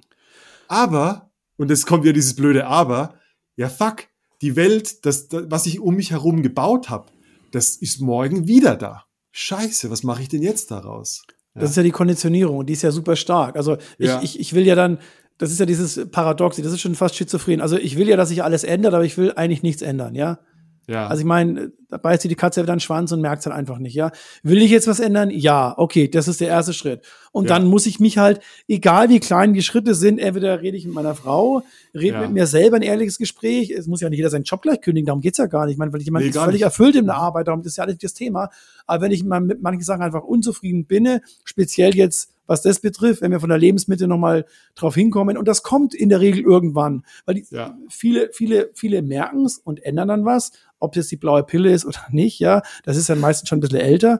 Aber, und es kommt wieder dieses blöde Aber, ja fuck, die Welt, das, das was ich um mich herum gebaut habe, das ist morgen wieder da. Scheiße, was mache ich denn jetzt daraus? Das ist ja die Konditionierung und die ist ja super stark. Also ich, Ja. ich, ich will ja dann, das ist ja dieses Paradox, das ist schon fast schizophren. Also ich will ja, dass sich alles ändert, aber ich will eigentlich nichts ändern, ja. Ja, Also ich meine, da beißt sich die Katze wieder den Schwanz und merkt es halt einfach nicht, ja. Will ich jetzt was ändern? Ja, okay, das ist der erste Schritt. Und Ja. dann muss ich mich halt, egal wie klein die Schritte sind, entweder rede ich mit meiner Frau, rede Ja. mit mir selber ein ehrliches Gespräch. Es muss ja nicht jeder seinen Job gleich kündigen, darum geht's ja gar nicht. Ich meine, weil jemand Nee, ist völlig nicht. erfüllt in der Arbeit, darum ist ja alles das Thema. Aber wenn ich mal mit manchen Sachen einfach unzufrieden bin, speziell jetzt was das betrifft, wenn wir von der Lebensmittel nochmal drauf hinkommen. Und das kommt in der Regel irgendwann, weil die, Ja. viele, viele, viele merken es und ändern dann was, ob das die blaue Pille ist oder nicht, ja. Das ist dann meistens schon ein bisschen älter.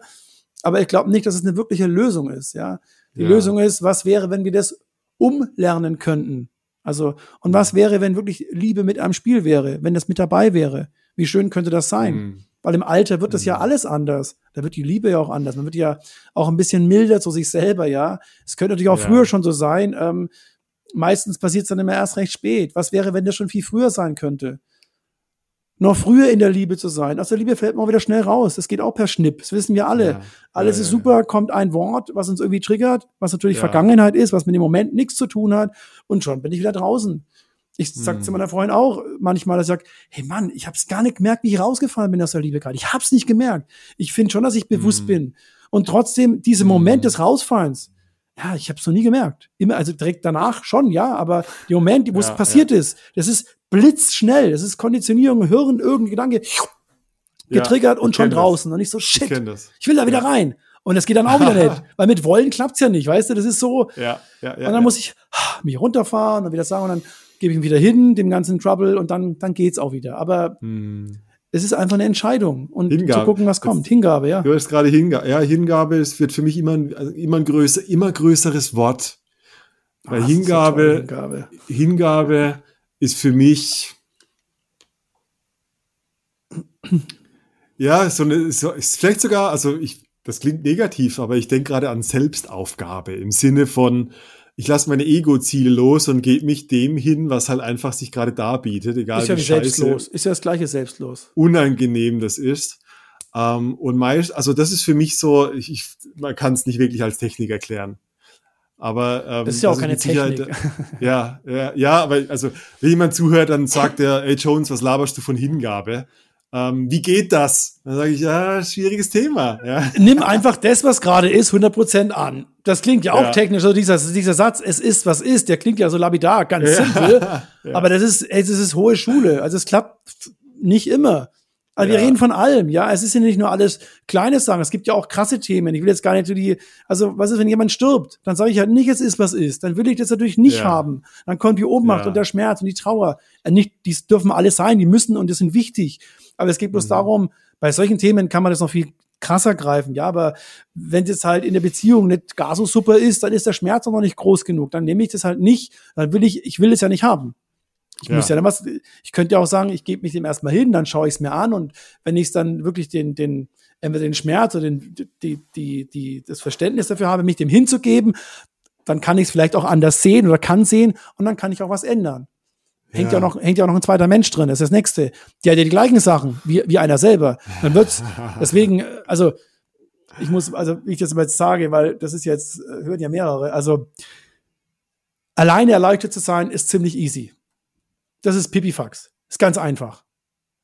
Aber ich glaube nicht, dass es eine wirkliche Lösung ist, ja. Die Ja. Lösung ist, was wäre, wenn wir das umlernen könnten? Also, und was wäre, wenn wirklich Liebe mit einem Spiel wäre, wenn das mit dabei wäre? Wie schön könnte das sein? Mhm. Weil im Alter wird das ja alles anders. Da wird die Liebe ja auch anders. Man wird ja auch ein bisschen milder zu sich selber, ja. Es könnte natürlich auch Ja. früher schon so sein. Ähm, meistens passiert es dann immer erst recht spät. Was wäre, wenn das schon viel früher sein könnte? Noch früher in der Liebe zu sein. Aus der Liebe fällt man auch wieder schnell raus. Das geht auch per Schnipp. Das wissen wir alle. Ja. Alles Ja, ist super, kommt ein Wort, was uns irgendwie triggert, was natürlich. Vergangenheit ist, was mit dem Moment nichts zu tun hat. Und schon bin ich wieder draußen. Ich sag Hm. zu meiner Freundin auch manchmal, dass ich sag, hey Mann, ich hab's gar nicht gemerkt, wie ich rausgefallen bin aus der Liebe gerade. Ich hab's nicht gemerkt. Ich finde schon, dass ich bewusst Hm. bin. Und trotzdem, dieser Moment des Rausfallens, ja, ich hab's noch nie gemerkt. Immer, also direkt danach schon, ja, aber der Moment, wo es Ja, passiert ist, das ist blitzschnell. Das ist Konditionierung, Hirn, irgendein Gedanke Ja, getriggert und ich schon kenn das. draußen. Und ich so, Ich shit, das. ich will da wieder rein. Und das geht dann auch wieder nicht. Weil mit Wollen klappt's ja nicht, weißt du? Das ist so. Ja, ja, ja. und dann ja. muss ich mich runterfahren und wieder sagen, und dann gebe ich ihn wieder hin, dem ganzen Trouble, und dann, dann geht's auch wieder. Aber Hm. es ist einfach eine Entscheidung. Und Hingabe. zu gucken, was kommt. Hingabe, ja. Du hast gerade Hingabe. Ja, Hingabe, es wird für mich immer ein, also immer ein größer, immer größeres Wort. Weil Ah, das ist Hingabe, Hingabe. Hingabe ist für mich ja so eine, so, ist vielleicht sogar, also ich, das klingt negativ, aber ich denke gerade an Selbstaufgabe im Sinne von ich lasse meine Ego-Ziele los und gebe mich dem hin, was halt einfach sich gerade darbietet, egal Ist ja wie wie scheiße selbstlos. Ist ja das gleiche selbstlos. unangenehm das ist. Ähm, und meist, also das ist für mich so, ich, ich, man kann es nicht wirklich als Technik erklären. Aber ähm, Das ist ja auch keine mit Sicherheit- Technik. Ja, ja, ja, aber also, wenn jemand zuhört, dann sagt er, ey Jones, was laberst du von Hingabe? Ähm, wie geht das? Dann sage ich, ja, schwieriges Thema. Ja, Nimm einfach das, was gerade ist, 100% an. Das klingt ja auch Ja. technisch, so dieser, dieser Satz, es ist, was ist, der klingt ja so lapidar, ganz simpel. Aber das ist, das ist hohe Schule. Also es klappt nicht immer. Also wir Ja. reden von allem, ja. Es ist ja nicht nur alles kleine Sachen. Es gibt ja auch krasse Themen. Ich will jetzt gar nicht so die, also was ist, wenn jemand stirbt? Dann sage ich halt nicht, es ist, was ist. Dann will ich das natürlich nicht Ja. haben. Dann kommt die Ohnmacht Ja. und der Schmerz und die Trauer. Äh, Nicht, die dürfen alle sein, die müssen und die sind wichtig. Aber es geht Mhm. bloß darum, bei solchen Themen kann man das noch viel krasser greifen, ja, aber wenn es halt in der Beziehung nicht gar so super ist, dann ist der Schmerz auch noch nicht groß genug. Dann nehme ich das halt nicht, dann will ich, ich will es ja nicht haben. Ich Ja. muss ja dann was, ich könnte ja auch sagen, ich gebe mich dem erstmal hin, dann schaue ich es mir an und wenn ich es dann wirklich den, den, entweder den Schmerz oder den, die, die, die, das Verständnis dafür habe, mich dem hinzugeben, dann kann ich es vielleicht auch anders sehen oder kann sehen und dann kann ich auch was ändern. Hängt ja. Ja. noch, hängt ja auch noch ein zweiter Mensch drin, das ist das nächste. Der hat ja die gleichen Sachen wie, wie einer selber. Dann wird's, deswegen, äh, also, ich muss, also, wie ich das jetzt sage, weil das ist jetzt, äh, hören ja mehrere, also, alleine erleuchtet zu sein, ist ziemlich easy. Das ist Pipifax. Ist ganz einfach.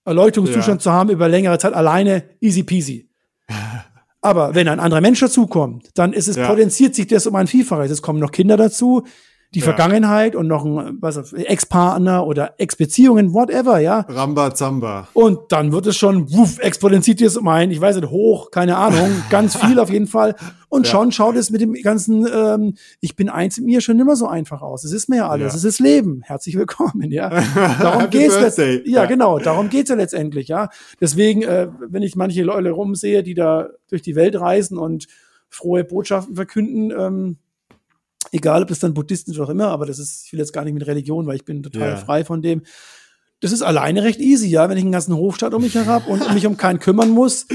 Erleuchtungszustand Ja. zu haben über längere Zeit alleine, easy peasy. Aber wenn ein anderer Mensch dazukommt, dann ist es, Ja. potenziert sich das um ein Vielfaches. Es kommen noch Kinder dazu, die Ja. Vergangenheit und noch ein was, Ex-Partner oder Ex-Beziehungen, whatever, ja. Rambazamba. Und dann wird es schon, wuff, exponentiert es um ein, ich weiß nicht, hoch, keine Ahnung, ganz viel auf jeden Fall. Und Ja. schon schaut es mit dem ganzen, ähm, ich bin eins mit mir schon immer so einfach aus. Es ist mir ja alles, es ist Leben. Herzlich willkommen, ja. Darum geht's Birthday. ja, Ja. genau, darum geht's ja letztendlich, ja. Deswegen, äh, wenn ich manche Leute rumsehe, die da durch die Welt reisen und frohe Botschaften verkünden, ähm, egal ob das dann Buddhisten sind oder auch immer, aber das ist, ich will jetzt gar nicht mit Religion, weil ich bin total Ja. frei von dem. Das ist alleine recht easy, ja, wenn ich einen ganzen Hofstaat um mich herum und mich um keinen kümmern muss.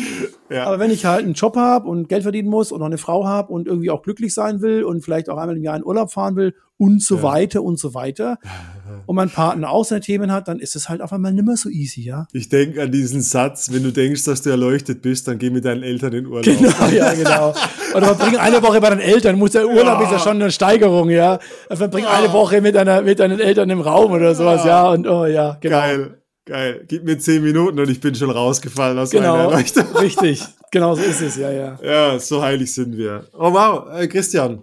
Ja. Aber wenn ich halt einen Job habe und Geld verdienen muss und noch eine Frau habe und irgendwie auch glücklich sein will und vielleicht auch einmal im Jahr in Urlaub fahren will und so Ja. weiter und so weiter und mein Partner auch seine Themen hat, dann ist es halt auf einmal nimmer so easy, ja. Ich denke an diesen Satz, wenn du denkst, dass du erleuchtet bist, dann geh mit deinen Eltern in Urlaub. Genau, ja, genau. Oder verbring eine Woche bei deinen Eltern, muss der Urlaub ist ja schon eine Steigerung, ja. Verbring eine Woche mit deiner, mit deinen Eltern im Raum oder sowas, ja. Und oh ja, genau. Geil, geil. Gib mir zehn Minuten und ich bin schon rausgefallen aus Genau, meiner Erleuchtung. richtig. Genau so ist es, ja, ja. Ja, so heilig sind wir. Oh wow, äh, Christian.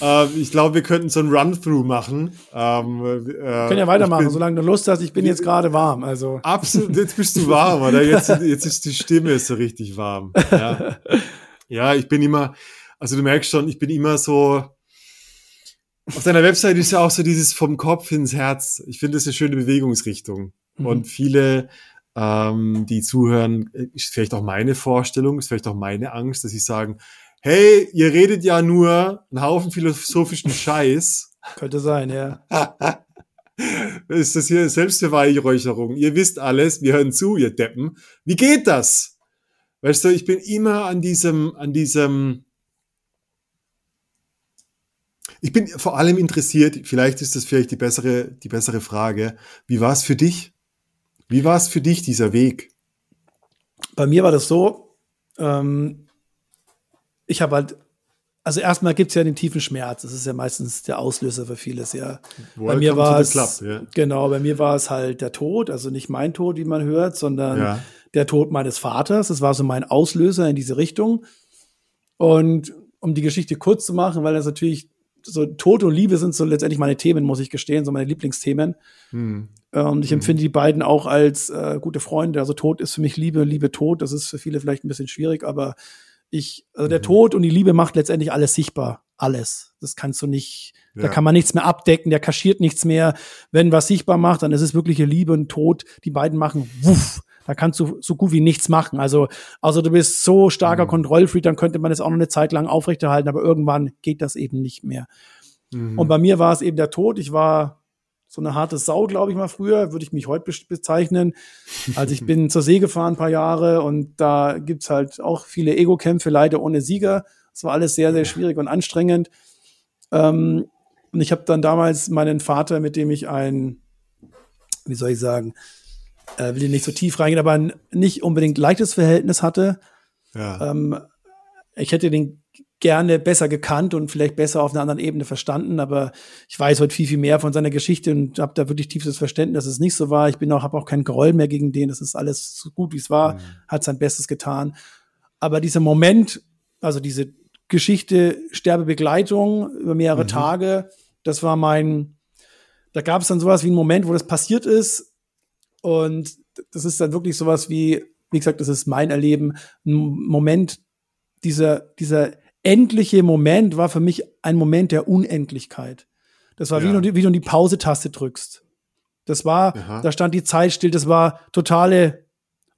Äh, ich glaube, wir könnten so ein Run-Through machen. Ähm, äh, können ja weitermachen, bin solange du Lust hast. Ich bin jetzt gerade warm, also. Absolut, jetzt bist du warm, oder? Jetzt, jetzt ist die Stimme so richtig warm. Ja. ja, ich bin immer, also du merkst schon, ich bin immer so. Auf deiner Website ist ja auch so dieses vom Kopf ins Herz. Ich finde das eine schöne Bewegungsrichtung. Mhm. Und viele, ähm, die zuhören, ist vielleicht auch meine Vorstellung, ist vielleicht auch meine Angst, dass sie sagen, hey, ihr redet ja nur einen Haufen philosophischen Scheiß. Könnte sein, ja. ist das hier Selbstbeweihräucherung. Ihr wisst alles, wir hören zu, ihr Deppen. Wie geht das? Weißt du, ich bin immer an diesem, an diesem, ich bin vor allem interessiert, vielleicht ist das vielleicht die bessere, die bessere Frage. Wie war es für dich? Wie war es für dich, dieser Weg? Bei mir war das so, ähm, ich habe halt, also erstmal gibt's ja den tiefen Schmerz. Das ist ja meistens der Auslöser für vieles, ja. bei mir Welcome war es, club, ja. genau, bei mir war es halt der Tod, also nicht mein Tod, wie man hört, sondern Ja. der Tod meines Vaters. Das war so mein Auslöser in diese Richtung. Und um die Geschichte kurz zu machen, weil das natürlich so Tod und Liebe sind so letztendlich meine Themen, muss ich gestehen, so meine Lieblingsthemen. Hm. Und ich empfinde die beiden auch als äh, gute Freunde. Also Tod ist für mich Liebe, Liebe Tod. Das ist für viele vielleicht ein bisschen schwierig, aber ich, also der Tod und die Liebe macht letztendlich alles sichtbar. Alles. Das kannst du nicht, da Ja. kann man nichts mehr abdecken, der kaschiert nichts mehr. Wenn was sichtbar macht, dann ist es wirkliche Liebe und Tod. Die beiden machen wuff. Da kannst du so gut wie nichts machen. Also, also du bist so starker Kontrollfreak, dann könnte man es auch noch eine Zeit lang aufrechterhalten, aber irgendwann geht das eben nicht mehr. Mhm. Und bei mir war es eben der Tod. Ich war so eine harte Sau, glaube ich mal früher, würde ich mich heute be- bezeichnen. Also ich bin zur See gefahren ein paar Jahre und da gibt's halt auch viele Ego-Kämpfe, leider ohne Sieger. Es war alles sehr, sehr schwierig und anstrengend. Ähm, und ich habe dann damals meinen Vater, mit dem ich ein, wie soll ich sagen, äh, will hier nicht so tief reingehen, aber ein nicht unbedingt leichtes Verhältnis hatte, ja. ähm, ich hätte den gerne besser gekannt und vielleicht besser auf einer anderen Ebene verstanden, aber ich weiß heute viel, viel mehr von seiner Geschichte und habe da wirklich tiefstes Verständnis, dass es nicht so war. Ich bin auch, habe auch keinen Groll mehr gegen den. Das ist alles so gut, wie es war, hat sein Bestes getan. Aber dieser Moment, also diese Geschichte Sterbebegleitung über mehrere Tage, das war mein, da gab es dann sowas wie einen Moment, wo das passiert ist und das ist dann wirklich sowas wie, wie gesagt, das ist mein Erleben, ein Moment, dieser, dieser endliche Moment war für mich ein Moment der Unendlichkeit. Das war Ja. wie, du, wie du die Pause-Taste drückst. Das war, Aha. da stand die Zeit still, das war totale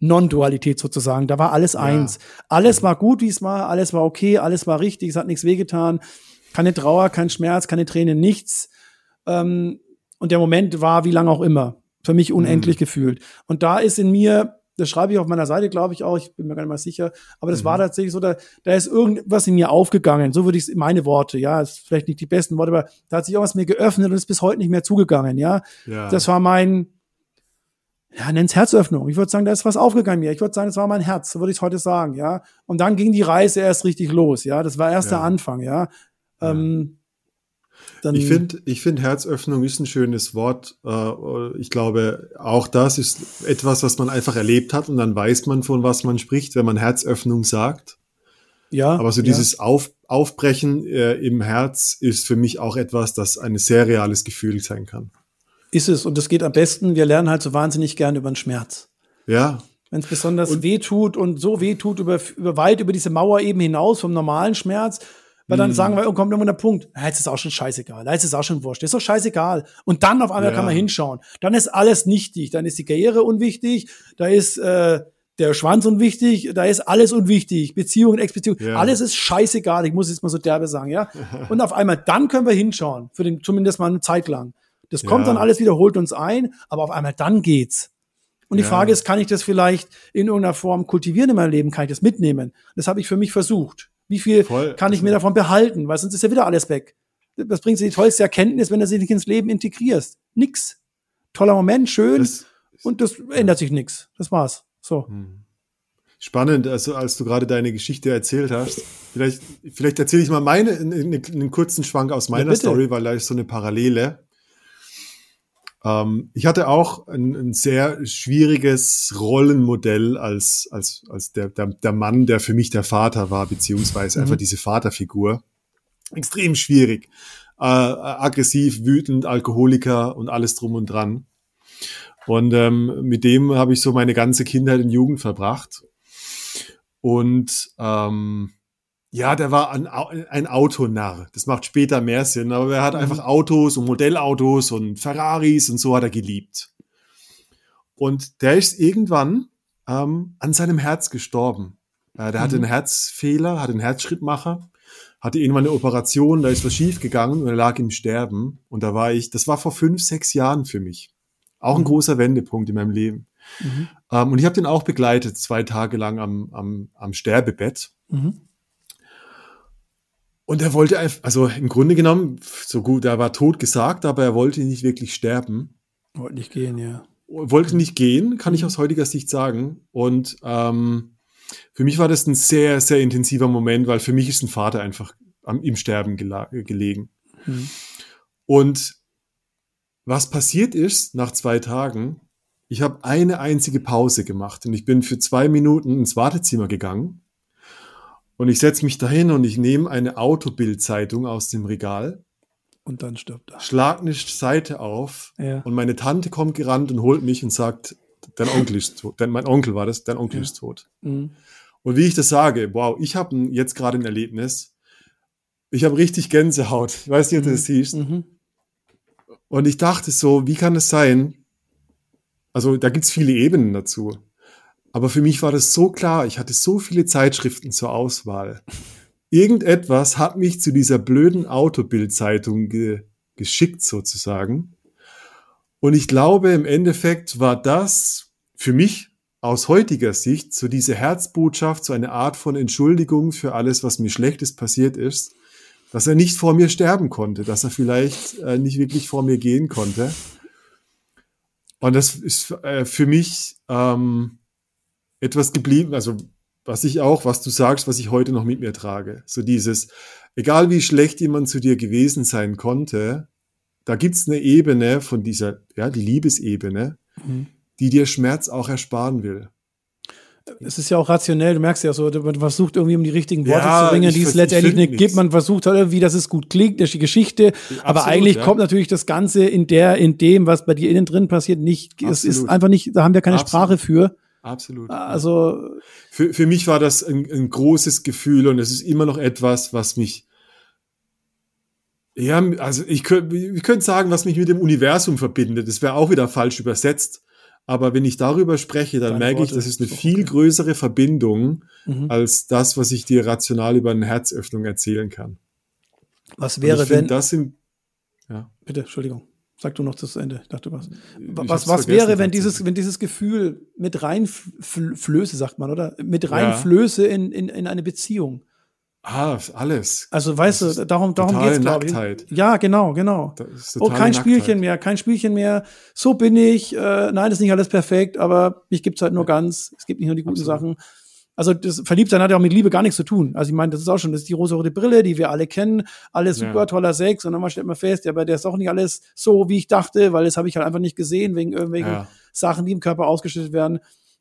Non-Dualität sozusagen. Da war alles eins. Alles war gut, wie es war, alles war okay, alles war richtig, es hat nichts wehgetan. Keine Trauer, kein Schmerz, keine Tränen, nichts. Ähm, und der Moment war wie lange auch immer. Für mich unendlich gefühlt. Und da ist in mir, das schreibe ich auf meiner Seite, glaube ich auch, ich bin mir gar nicht mal sicher, aber das war tatsächlich so, da, da ist irgendwas in mir aufgegangen. So würde ich es, meine Worte, ja, ist vielleicht nicht die besten Worte, aber da hat sich irgendwas in mir geöffnet und ist bis heute nicht mehr zugegangen, ja. ja. Das war mein, ja, nenn's Herzöffnung. Ich würde sagen, da ist was aufgegangen mir. Ich würde sagen, das war mein Herz, so würde ich es heute sagen, ja. Und dann ging die Reise erst richtig los, ja. Das war erst Ja. der Anfang, ja. Ähm, dann, Ich finde, ich finde Herzöffnung ist ein schönes Wort. Äh, Ich glaube, auch das ist etwas, was man einfach erlebt hat und dann weiß man, von was man spricht, wenn man Herzöffnung sagt. Ja, Aber so ja. dieses Auf, Aufbrechen äh, im Herz ist für mich auch etwas, das ein sehr reales Gefühl sein kann. Ist es. Und das geht am besten. Wir lernen halt so wahnsinnig gern über den Schmerz. Ja, Wenn es besonders weh tut und so weh tut, über, über weit über diese Mauer eben hinaus vom normalen Schmerz, weil dann sagen wir, oh, kommt irgendwann der Punkt, ja, jetzt ist auch schon scheißegal, jetzt ist auch schon wurscht, ist doch scheißegal. Und dann auf einmal Ja. kann man hinschauen. Dann ist alles nichtig, dann ist die Karriere unwichtig, da ist äh, der Schwanz unwichtig, da ist alles unwichtig, Beziehungen, Ex-Beziehungen, Ja. alles ist scheißegal, ich muss jetzt mal so derbe sagen, ja. Und auf einmal, dann können wir hinschauen, für den, zumindest mal eine Zeit lang. Das kommt dann alles wieder, holt uns ein, aber auf einmal dann geht's. Und die. Frage ist, kann ich das vielleicht in irgendeiner Form kultivieren in meinem Leben? Kann ich das mitnehmen? Das habe ich für mich versucht. Wie viel Voll. kann ich mir davon behalten? Weil sonst ist ja wieder alles weg. Das bringt dir die tollste Erkenntnis, wenn du sie nicht ins Leben integrierst. Nix. Toller Moment, schön. das und das ändert sich nix. Das war's. So. spannend, also als du gerade deine Geschichte erzählt hast. Vielleicht, vielleicht erzähle ich mal meine, einen, einen kurzen Schwank aus meiner bitte. Story, weil da ist so eine Parallele. Ähm, ich hatte auch ein, ein sehr schwieriges Rollenmodell als, als, als der, der, der Mann, der für mich der Vater war, beziehungsweise einfach diese Vaterfigur. Extrem schwierig. Äh, aggressiv, wütend, Alkoholiker und alles drum und dran. Und ähm, mit dem habe ich so meine ganze Kindheit und Jugend verbracht. Und ähm, ja, der war ein, ein Autonarr. Das macht später mehr Sinn, aber er hat einfach Autos und Modellautos und Ferraris und so hat er geliebt. Und der ist irgendwann ähm, an seinem Herz gestorben. Äh, der hatte einen Herzfehler, hatte einen Herzschrittmacher, hatte irgendwann eine Operation, da ist was schief gegangen und er lag im Sterben. Und da war ich, das war vor fünf, sechs Jahren für mich. Auch ein großer Wendepunkt in meinem Leben. Ähm, und ich habe den auch begleitet, zwei Tage lang am, am, am Sterbebett. Mhm. Und er wollte einfach, also im Grunde genommen, so gut, er war tot gesagt, aber er wollte nicht wirklich sterben. Wollte nicht gehen, ja. Wollte nicht gehen, kann ich aus heutiger Sicht sagen. Und ähm, für mich war das ein sehr, sehr intensiver Moment, weil für mich ist ein Vater einfach am, im Sterben gelegen. Mhm. Und was passiert ist nach zwei Tagen, ich habe eine einzige Pause gemacht und ich bin für zwei Minuten ins Wartezimmer gegangen und ich setze mich dahin und ich nehme eine Autobildzeitung aus dem Regal, Und dann stirbt er. schlag eine Seite auf Ja. und meine Tante kommt gerannt und holt mich und sagt, dein Onkel ist tot. Dein, mein Onkel war das, dein Onkel Ja. ist tot. Mhm. Und wie ich das sage, wow, ich habe jetzt gerade ein Erlebnis. Ich habe richtig Gänsehaut. Ich weiß nicht, ob du das siehst. Mhm. Und ich dachte so, wie kann es sein? Also da gibt's viele Ebenen dazu. Aber für mich war das so klar, ich hatte so viele Zeitschriften zur Auswahl. Irgendetwas hat mich zu dieser blöden Autobildzeitung ge geschickt sozusagen. Und ich glaube, im Endeffekt war das für mich aus heutiger Sicht so diese Herzbotschaft, so eine Art von Entschuldigung für alles, was mir Schlechtes passiert ist, dass er nicht vor mir sterben konnte, dass er vielleicht äh, nicht wirklich vor mir gehen konnte. Und das ist äh, für mich ähm, etwas geblieben, also was ich auch, was du sagst, was ich heute noch mit mir trage. So dieses, egal wie schlecht jemand zu dir gewesen sein konnte, da gibt's eine Ebene von dieser, ja, die Liebesebene, Mhm. die dir Schmerz auch ersparen will. Es ist ja auch rationell, du merkst ja so, man versucht irgendwie um die richtigen Worte Ja, zu bringen, die es letztendlich nicht gibt. Man versucht halt irgendwie, dass es gut klingt, das ist die Geschichte. aber Absolut, eigentlich ja. kommt natürlich das Ganze in der, in dem, was bei dir innen drin passiert, nicht. Es ist Absolut. einfach nicht, da haben wir keine Absolut. Sprache für. Absolut. Also, Für, für mich war das ein, ein großes Gefühl und es ist immer noch etwas, was mich, ja, also ich könnte, ich könnte sagen, was mich mit dem Universum verbindet. Das wäre auch wieder falsch übersetzt. Aber wenn ich darüber spreche, dann Deine merke ich, Worte, das ist eine viel okay. größere Verbindung Mhm. als das, was ich dir rational über eine Herzöffnung erzählen kann. was wäre, ich find, wenn, das sind, ja, bitte, Entschuldigung. Sag du noch das Ende. Dachte was. Was, was wäre, wenn dieses, wenn dieses Gefühl mit reinflöße, sagt man, oder? Mit reinflöße in, in, in eine Beziehung. ah, alles. Also, weißt Das du, darum, darum geht's, glaube ich. Ja, genau, genau. Oh, kein Nacktheit. Spielchen mehr, kein Spielchen mehr. So bin ich. Äh, nein, ist nicht alles perfekt, aber mich gibt's halt nur ganz. Es gibt nicht nur die guten Absolut. Sachen. Also das Verliebtsein hat ja auch mit Liebe gar nichts zu tun. Also ich meine, das ist auch schon, das ist die rosa-rote Brille, die wir alle kennen. Alles Ja. super toller Sex. Und dann mal stellt man fest, ja, aber der ist auch nicht alles so, wie ich dachte, weil das habe ich halt einfach nicht gesehen, wegen irgendwelchen Ja. Sachen, die im Körper ausgeschüttet werden.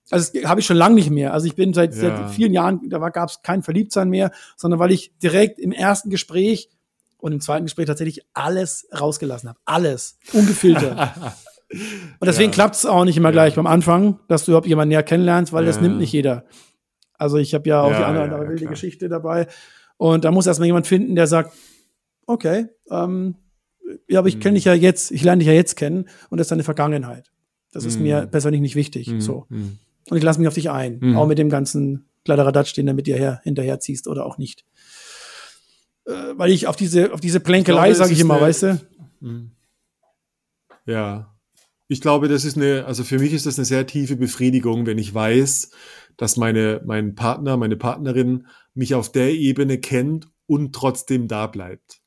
Also das habe ich schon lange nicht mehr. Also ich bin seit, Ja. seit vielen Jahren, da gab es kein Verliebtsein mehr, sondern weil ich direkt im ersten Gespräch und im zweiten Gespräch tatsächlich alles rausgelassen habe. Alles. Ungefiltert. und deswegen Ja. klappt es auch nicht immer gleich beim Anfang, dass du überhaupt jemanden näher kennenlernst, weil das Ja. nimmt nicht jeder. Also ich habe ja auch Ja, die andere, ja, andere wilde klar. Geschichte dabei. Und da muss erstmal jemand finden, der sagt, okay, ähm, ja, aber ich Mhm. kenne dich ja jetzt, ich lerne dich ja jetzt kennen und das ist deine Vergangenheit. Das ist Mhm. mir persönlich nicht wichtig. So. Mhm. Und ich lasse mich auf dich ein. Mhm. Auch mit dem ganzen Kladderadatsch, den du mit dir her, hinterher ziehst oder auch nicht. Äh, weil ich auf diese, auf diese Plänkelei, sage ich immer, eine- weißt du? Ja. Ich glaube, das ist eine, also für mich ist das eine sehr tiefe Befriedigung, wenn ich weiß, dass meine, mein Partner, meine Partnerin mich auf der Ebene kennt und trotzdem da bleibt.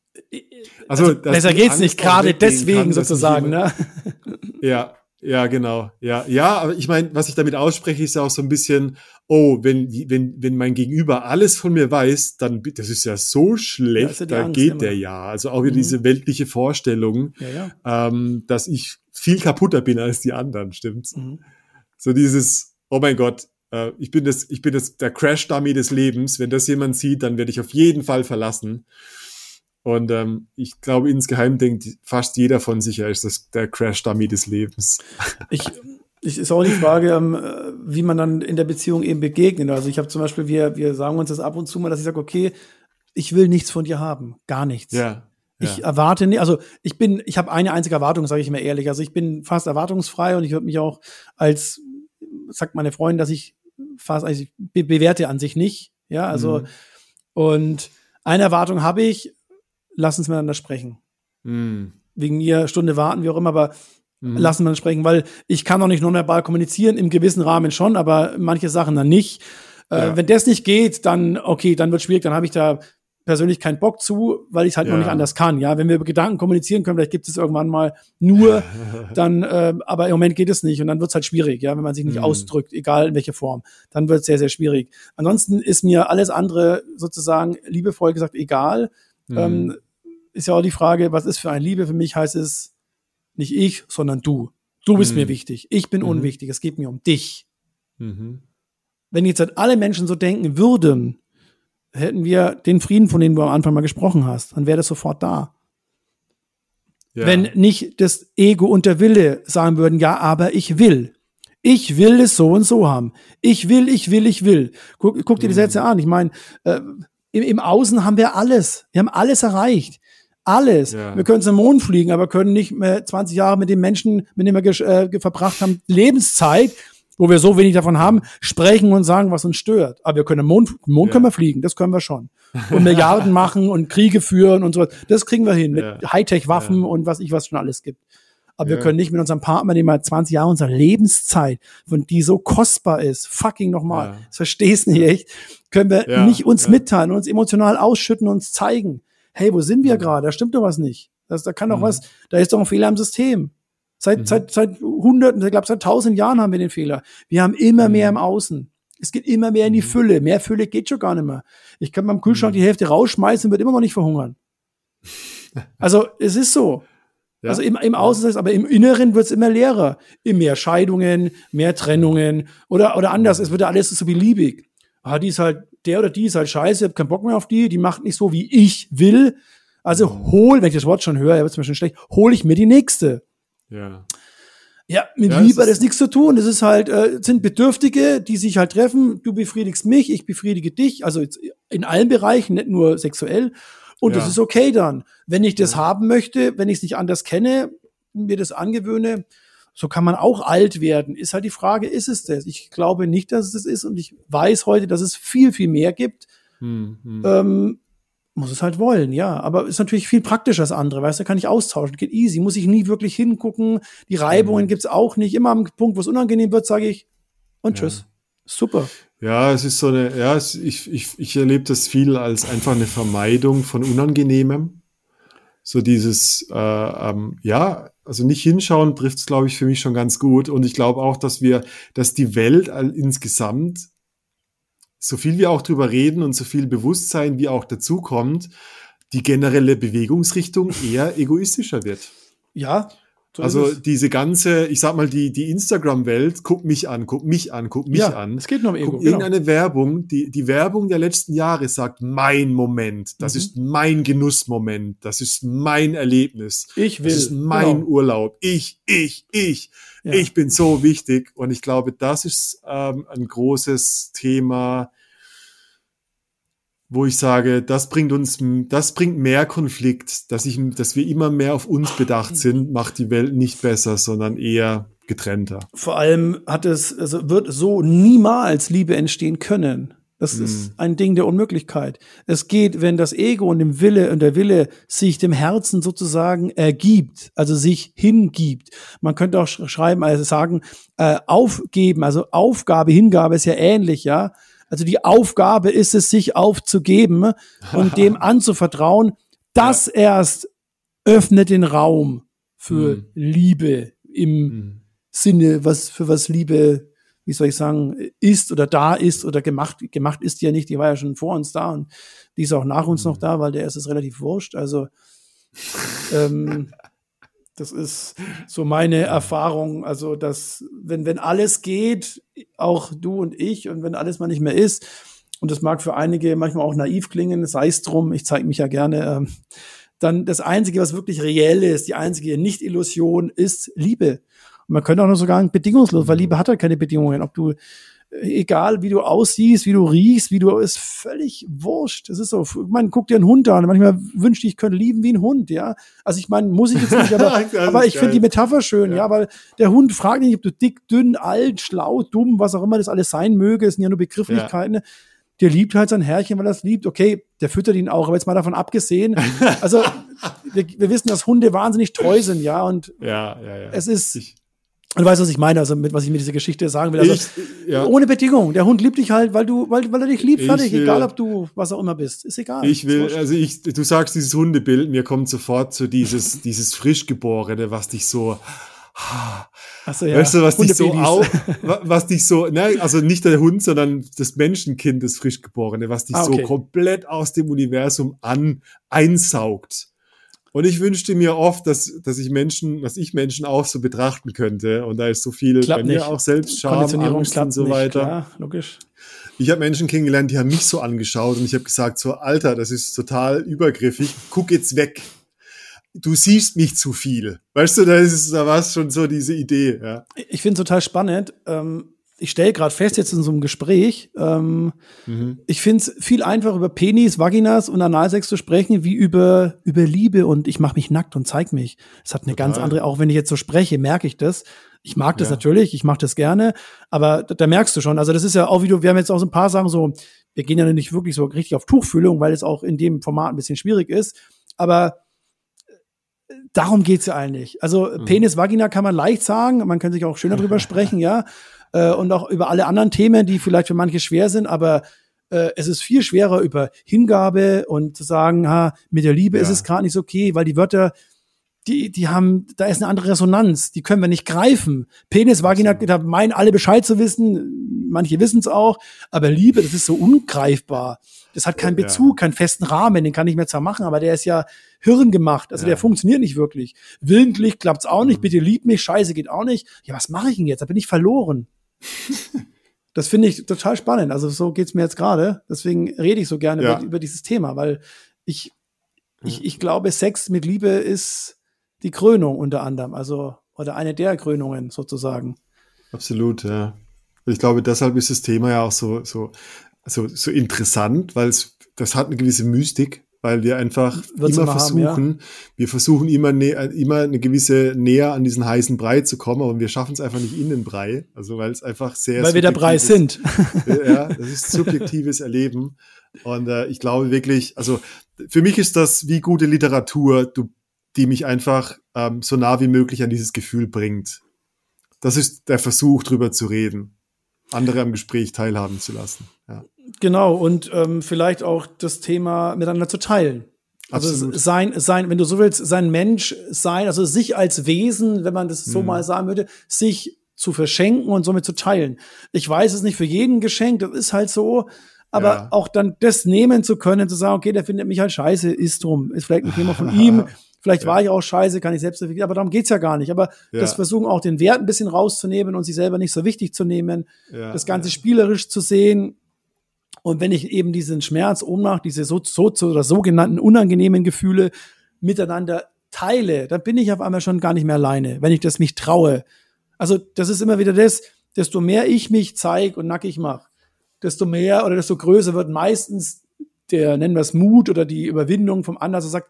Also, dass Besser geht's Angst nicht, gerade deswegen kann, sozusagen, ne? Ja, ja, genau. Ja, ja, aber ich meine, was ich damit ausspreche, ist ja auch so ein bisschen, oh, wenn, wenn, wenn mein Gegenüber alles von mir weiß, dann, das ist ja so schlecht, ja da Angst geht immer. der ja. Also auch wieder Mhm. diese weltliche Vorstellung, ja. ähm, dass ich viel kaputter bin als die anderen, stimmt's? Mhm. So dieses, oh mein Gott, äh, ich bin das, ich bin das, der Crash-Dummy des Lebens. Wenn das jemand sieht, dann werde ich auf jeden Fall verlassen. Und ähm, ich glaube, insgeheim denkt fast jeder von sich, er ist das der Crash-Dummy des Lebens. Ich, ich ist auch die Frage, ähm, äh, wie man dann in der Beziehung eben begegnet. Also ich habe zum Beispiel, wir, wir sagen uns das ab und zu mal, dass ich sage, okay, ich will nichts von dir haben, gar nichts. Ja. Ich ja. erwarte nicht, also ich bin, ich habe eine einzige Erwartung, sage ich mir ehrlich. Also ich bin fast erwartungsfrei und ich würde mich auch als, sagt meine Freundin, dass ich fast, also ich be bewerte an sich nicht. Ja, also Mhm. und eine Erwartung habe ich, lass uns miteinander sprechen. Mm. Wegen mir Stunde warten, wie auch immer, aber Mhm. lassen wir uns sprechen, weil ich kann auch nicht nonverbal kommunizieren, im gewissen Rahmen schon, aber manche Sachen dann nicht. Äh, Ja. Wenn das nicht geht, dann, okay, dann wird schwierig, dann habe ich da persönlich keinen Bock zu, weil ich halt noch Ja. nicht anders kann. Ja, wenn wir über Gedanken kommunizieren können, vielleicht gibt es irgendwann mal nur, dann, äh, aber im Moment geht es nicht und dann wird es halt schwierig, ja, wenn man sich nicht Mhm. ausdrückt, egal in welche Form, dann wird es sehr, sehr schwierig. Ansonsten ist mir alles andere sozusagen liebevoll gesagt egal. Mhm. Ähm, ist ja auch die Frage, was ist für ein Liebe? Für mich heißt es nicht ich, sondern du. Du bist Mhm. mir wichtig. Ich bin Mhm. unwichtig. Es geht mir um dich. Mhm. Wenn jetzt halt alle Menschen so denken würden, hätten wir den Frieden, von dem du am Anfang mal gesprochen hast, dann wäre das sofort da. Ja. Wenn nicht das Ego und der Wille sagen würden, ja, aber ich will. Ich will es so und so haben. Ich will, ich will, ich will. Guck, guck dir die Mhm. Sätze an. Ich meine, äh, im, im Außen haben wir alles. Wir haben alles erreicht. Alles. Ja. Wir können zum Mond fliegen, aber können nicht mehr 20 Jahre mit dem Menschen, mit dem wir äh, verbracht haben, Lebenszeit, wo wir so wenig davon haben, sprechen und sagen, was uns stört. Aber wir können im Mond, im Mond Ja. können wir fliegen, das können wir schon. Und Milliarden machen und Kriege führen und so. Das kriegen wir hin mit Ja. Hightech-Waffen Ja. und was ich was schon alles gibt. Aber wir können nicht mit unserem Partner, dem wir 20 Jahre unserer Lebenszeit, von die so kostbar ist, fucking nochmal, Ja. das verstehst du nicht echt, können wir nicht uns mitteilen, uns emotional ausschütten, uns zeigen. Hey, wo sind wir gerade? Da stimmt doch was nicht. Das, da kann doch Mhm. was, da ist doch ein Fehler im System. Seit, Mhm. seit, seit hunderten, ich glaube, seit tausend Jahren haben wir den Fehler. Wir haben immer mehr im Außen. Es geht immer mehr in die Mhm. Fülle. Mehr Fülle geht schon gar nicht mehr. Ich kann beim Kühlschrank Mhm. die Hälfte rausschmeißen, wird immer noch nicht verhungern. Also, es ist so. Ja. Also im, im Außen ist es, aber im Inneren wird es immer leerer. Mehr Scheidungen, mehr Trennungen oder, oder anders. Es wird ja alles so beliebig. Ah, die ist halt, der oder die ist halt scheiße, ich hab keinen Bock mehr auf die, die macht nicht so, wie ich will. Also hol, wenn ich das Wort schon höre, wird es mir schon schlecht, hol ich mir die nächste. Ja. Ja, mit Ja, Liebe hat ist- das nichts zu tun. Das ist halt, äh, es sind Bedürftige, die sich halt treffen. Du befriedigst mich, ich befriedige dich. Also in allen Bereichen, nicht nur sexuell. Und das Ja. ist okay dann. Wenn ich das haben möchte, wenn ich es nicht anders kenne, mir das angewöhne, so kann man auch alt werden. Ist halt die Frage, ist es das? Ich glaube nicht, dass es das ist. Und ich weiß heute, dass es viel, viel mehr gibt. Hm, hm. Ähm, muss es halt wollen, ja. Aber ist natürlich viel praktischer als andere, weißt du, kann ich austauschen, geht easy, muss ich nie wirklich hingucken. Die Reibungen Mhm. gibt's auch nicht. Immer am Punkt, wo es unangenehm wird, sage ich und Ja. tschüss. Super. Ja, es ist so eine, ja, es, ich, ich, ich erlebe das viel als einfach eine Vermeidung von Unangenehmem. So dieses, äh, ähm, ja, also nicht hinschauen trifft es, glaube ich, für mich schon ganz gut. Und ich glaube auch, dass wir, dass die Welt all, insgesamt, so viel wir auch drüber reden und so viel Bewusstsein wie auch dazukommt, die generelle Bewegungsrichtung eher egoistischer wird. Ja, So Also es. diese ganze, ich sag mal, die, die Instagram-Welt, guck mich an, guck mich an, guck mich ja, an. es geht nur um Ego. Guck, Genau. irgendeine Werbung, die, die Werbung der letzten Jahre sagt, mein Moment, das Mhm. ist mein Genussmoment, das ist mein Erlebnis. Ich will. Das ist mein Genau. Urlaub. Ich, ich, ich. Ja. Ich bin so wichtig. Und ich glaube, das ist ähm, ein großes Thema, wo ich sage, das bringt uns, das bringt mehr Konflikt, dass ich, dass wir immer mehr auf uns bedacht sind, macht die Welt nicht besser, sondern eher getrennter. Vor allem hat es, also wird so niemals Liebe entstehen können. Das ist ein Ding der Unmöglichkeit. Es geht, wenn das Ego und dem Wille und der Wille sich dem Herzen sozusagen ergibt, also sich hingibt. Man könnte auch sch- schreiben, also sagen, äh, aufgeben, also Aufgabe, Hingabe ist ja ähnlich, ja. Also die Aufgabe ist es, sich aufzugeben und dem anzuvertrauen. Das erst öffnet den Raum für Mhm. Liebe im Sinne, was für was Liebe, wie soll ich sagen, ist oder da ist oder gemacht, gemacht ist die ja nicht, die war ja schon vor uns da und die ist auch nach uns noch da, weil der ist es relativ wurscht. Also ähm, das ist so meine Erfahrung, also dass wenn wenn alles geht, auch du und ich und wenn alles mal nicht mehr ist und das mag für einige manchmal auch naiv klingen, sei es drum, ich zeige mich ja gerne, ähm, dann das einzige, was wirklich reell ist, die einzige Nicht-Illusion ist Liebe. Und man könnte auch noch sogar bedingungslos, weil Liebe hat halt keine Bedingungen. Ob du, egal wie du aussiehst, wie du riechst, wie du, ist völlig wurscht. Das ist so, man guck dir einen Hund an. Manchmal wünschte ich, ich könnte lieben wie ein Hund, ja. Also ich meine, muss ich jetzt nicht, aber, aber ich finde die Metapher schön, ja. weil der Hund fragt nicht, ob du dick, dünn, alt, schlau, dumm, was auch immer das alles sein möge. Es sind ja nur Begrifflichkeiten. Der liebt halt sein Herrchen, weil er es liebt. Okay, der füttert ihn auch, aber jetzt mal davon abgesehen. Also, wir, wir wissen, dass Hunde wahnsinnig treu sind, ja. Und Ja, ja, ja. es ist, Ich- du weißt, was ich meine, also mit was ich mit dieser Geschichte sagen will. Also, ich, ja, ohne Bedingung. Der Hund liebt dich halt, weil du, weil, weil er dich liebt, Ich fertig. will- egal, ob du was auch immer bist. Ist egal. ich will, also ich, du sagst dieses Hundebild, mir kommt sofort so dieses, dieses Frischgeborene, was dich so, Achso, ja. weißt du, was dich so auf, wa- was dich so, ne, also nicht der Hund, sondern das Menschenkind, das Frischgeborene, was dich Ah, okay. so komplett aus dem Universum an, einsaugt. Und ich wünschte mir oft, dass, dass ich Menschen, dass ich Menschen auch so betrachten könnte. Und da ist so viel Klappt bei mir nicht. auch selbst Scham, Angst und so nicht, weiter. Klar, logisch. Ich habe Menschen kennengelernt, die haben mich so angeschaut und ich habe gesagt, so Alter, das ist total übergriffig, guck jetzt weg. Du siehst mich zu viel. Weißt du, da ist da war es schon so diese Idee, ja. Ich finde es total spannend. Ähm, ich stelle gerade fest jetzt in so einem Gespräch, ähm, Mhm. ich finde es viel einfacher über Penis, Vaginas und Analsex zu sprechen, wie über, über Liebe und ich mache mich nackt und zeig mich. Das hat eine ganz Total. andere, auch wenn ich jetzt so spreche, merke ich das. Ich mag das Ja. natürlich, ich mache das gerne, aber da, da merkst du schon, also das ist ja auch wie du, wir haben jetzt auch so ein paar Sachen so, wir gehen ja nicht wirklich so richtig auf Tuchfühlung, weil es auch in dem Format ein bisschen schwierig ist, aber äh, darum geht's ja eigentlich. Also Mhm. Penis, Vagina kann man leicht sagen, man kann sich auch schöner drüber sprechen, ja, äh, und auch über alle anderen Themen, die vielleicht für manche schwer sind, aber äh, es ist viel schwerer über Hingabe und zu sagen, ha, mit der Liebe ist Ja. es gerade nicht so okay, weil die Wörter, die, die haben, da ist eine andere Resonanz, die können wir nicht greifen. Penis, Vagina, da meinen alle Bescheid zu wissen, manche wissen es auch, aber Liebe, das ist so ungreifbar. Das hat keinen Ja. Bezug, keinen festen Rahmen, den kann ich mir zwar machen, aber der ist ja hirngemacht, also Ja. der funktioniert nicht wirklich. Willentlich klappt's auch nicht, Mhm. bitte lieb mich, scheiße geht auch nicht. Ja, was mache ich denn jetzt? Da bin ich verloren. Das finde ich total spannend. Also so geht's mir jetzt gerade. Deswegen rede ich so gerne Ja. über, über dieses Thema, weil ich, ich, ich glaube, Sex mit Liebe ist die Krönung unter anderem. Also, oder eine der Krönungen sozusagen. Absolut, ja. Ich glaube, deshalb ist das Thema ja auch so, so, so, so interessant, weil es, das hat eine gewisse Mystik, weil wir einfach Wird's immer immer haben, versuchen, wir versuchen immer, nä- immer eine gewisse näher an diesen heißen Brei zu kommen, aber wir schaffen es einfach nicht in den Brei, also weil es einfach sehr weil wir der Brei subjektiv sind. ist. Ja, das ist subjektives Erleben und äh, ich glaube wirklich, also für mich ist das wie gute Literatur, du, die mich einfach ähm, so nah wie möglich an dieses Gefühl bringt. Das ist der Versuch, drüber zu reden, andere am Gespräch teilhaben zu lassen. Ja. Genau, und ähm, vielleicht auch das Thema miteinander zu teilen. Also Absolut. sein, sein, wenn du so willst, sein Mensch sein, also sich als Wesen, wenn man das so Mhm. mal sagen würde, sich zu verschenken und somit zu teilen. Ich weiß es nicht für jeden geschenkt, das ist halt so, aber Ja. auch dann das nehmen zu können, zu sagen, okay, der findet mich halt scheiße, ist drum, ist vielleicht ein Thema von ihm, Vielleicht Ja. war ich auch scheiße, kann ich selbst aber darum geht's ja gar nicht. Aber Ja. das versuchen auch den Wert ein bisschen rauszunehmen und sich selber nicht so wichtig zu nehmen, Ja, das Ganze spielerisch zu sehen. Und wenn ich eben diesen Schmerz, Ohnmacht, diese so, so oder sogenannten unangenehmen Gefühle miteinander teile, dann bin ich auf einmal schon gar nicht mehr alleine, wenn ich das mich traue. Also das ist immer wieder das, desto mehr ich mich zeig und nackig mache, desto mehr oder desto größer wird meistens der, nennen wir es Mut oder die Überwindung vom anderen, der sagt,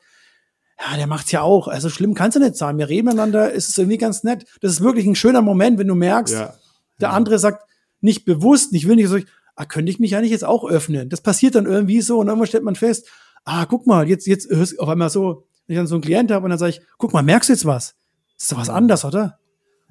ja, der macht's ja auch. Also schlimm kann's ja nicht sein. Wir reden miteinander, es ist irgendwie ganz nett. Das ist wirklich ein schöner Moment, wenn du merkst, Ja. der andere sagt nicht bewusst, nicht will nicht so, ah, könnte ich mich eigentlich jetzt auch öffnen. Das passiert dann irgendwie so und irgendwann stellt man fest, ah, guck mal, jetzt, jetzt hörst auf einmal so, wenn ich dann so einen Klient habe und dann sage ich, guck mal, merkst du jetzt was? Das ist doch was anderes, oder?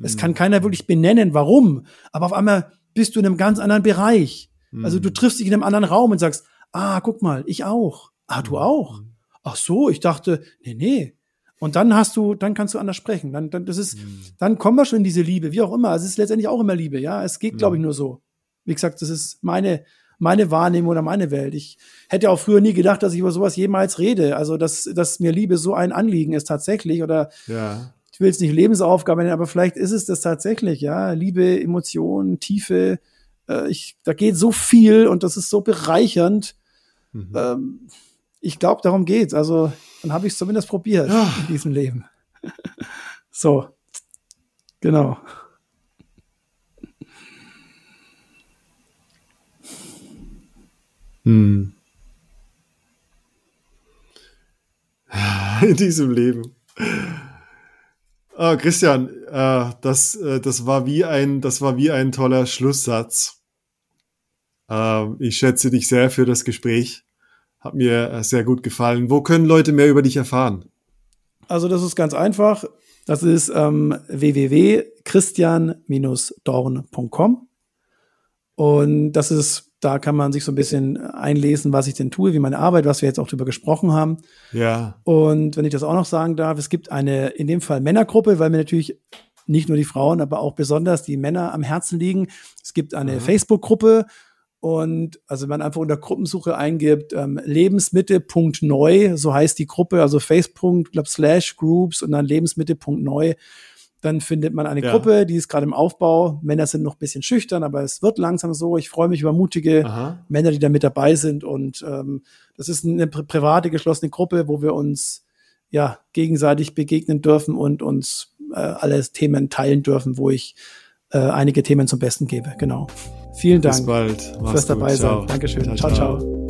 Es kann keiner wirklich benennen, warum. Aber auf einmal bist du in einem ganz anderen Bereich. Also du triffst dich in einem anderen Raum und sagst, ah, guck mal, ich auch. Ah, du auch. Ach so, ich dachte, nee, nee. Und dann hast du, dann kannst du anders sprechen. Dann, dann, das ist, dann kommen wir schon in diese Liebe, wie auch immer. Es ist letztendlich auch immer Liebe, ja. Es geht, glaube ich, nur so. Wie gesagt, das ist meine, meine Wahrnehmung oder meine Welt. Ich hätte auch früher nie gedacht, dass ich über sowas jemals rede. Also, dass, dass mir Liebe so ein Anliegen ist tatsächlich oder Ja. ich will es nicht Lebensaufgabe nennen, aber vielleicht ist es das tatsächlich, ja. Liebe, Emotionen, Tiefe, äh, ich, da geht so viel und das ist so bereichernd. Ähm, ich glaube, darum geht's. Also, dann habe ich es zumindest probiert in diesem Leben. so. Genau. Hm. In diesem Leben. Ah, Christian, äh, das, äh, das, war wie ein, das war wie ein toller Schlusssatz. Ähm, ich schätze dich sehr für das Gespräch. Hat mir äh, sehr gut gefallen. Wo können Leute mehr über dich erfahren? Also, das ist ganz einfach. Das ist ähm, www.christian-dorn.com. Und das ist, da kann man sich so ein bisschen einlesen, was ich denn tue, wie meine Arbeit, was wir jetzt auch drüber gesprochen haben. Ja, Und wenn ich das auch noch sagen darf, es gibt eine, in dem Fall Männergruppe, weil mir natürlich nicht nur die Frauen, aber auch besonders die Männer am Herzen liegen. Es gibt eine Facebook-Gruppe und also wenn man einfach unter Gruppensuche eingibt, ähm, lebensmitte.neu, so heißt die Gruppe, also Facebook, glaub, slash Groups und dann lebensmitte.neu, dann findet man eine Ja. Gruppe, die ist gerade im Aufbau. Männer sind noch ein bisschen schüchtern, aber es wird langsam so. Ich freue mich über mutige Aha. Männer, die da mit dabei sind. Und ähm, das ist eine pri private, geschlossene Gruppe, wo wir uns ja gegenseitig begegnen dürfen und uns äh, alle Themen teilen dürfen, wo ich äh, einige Themen zum Besten gebe. Genau. Vielen bis Dank bald. Mach's fürs dabei gut. Ciao. sein. Dankeschön. ciao. ciao.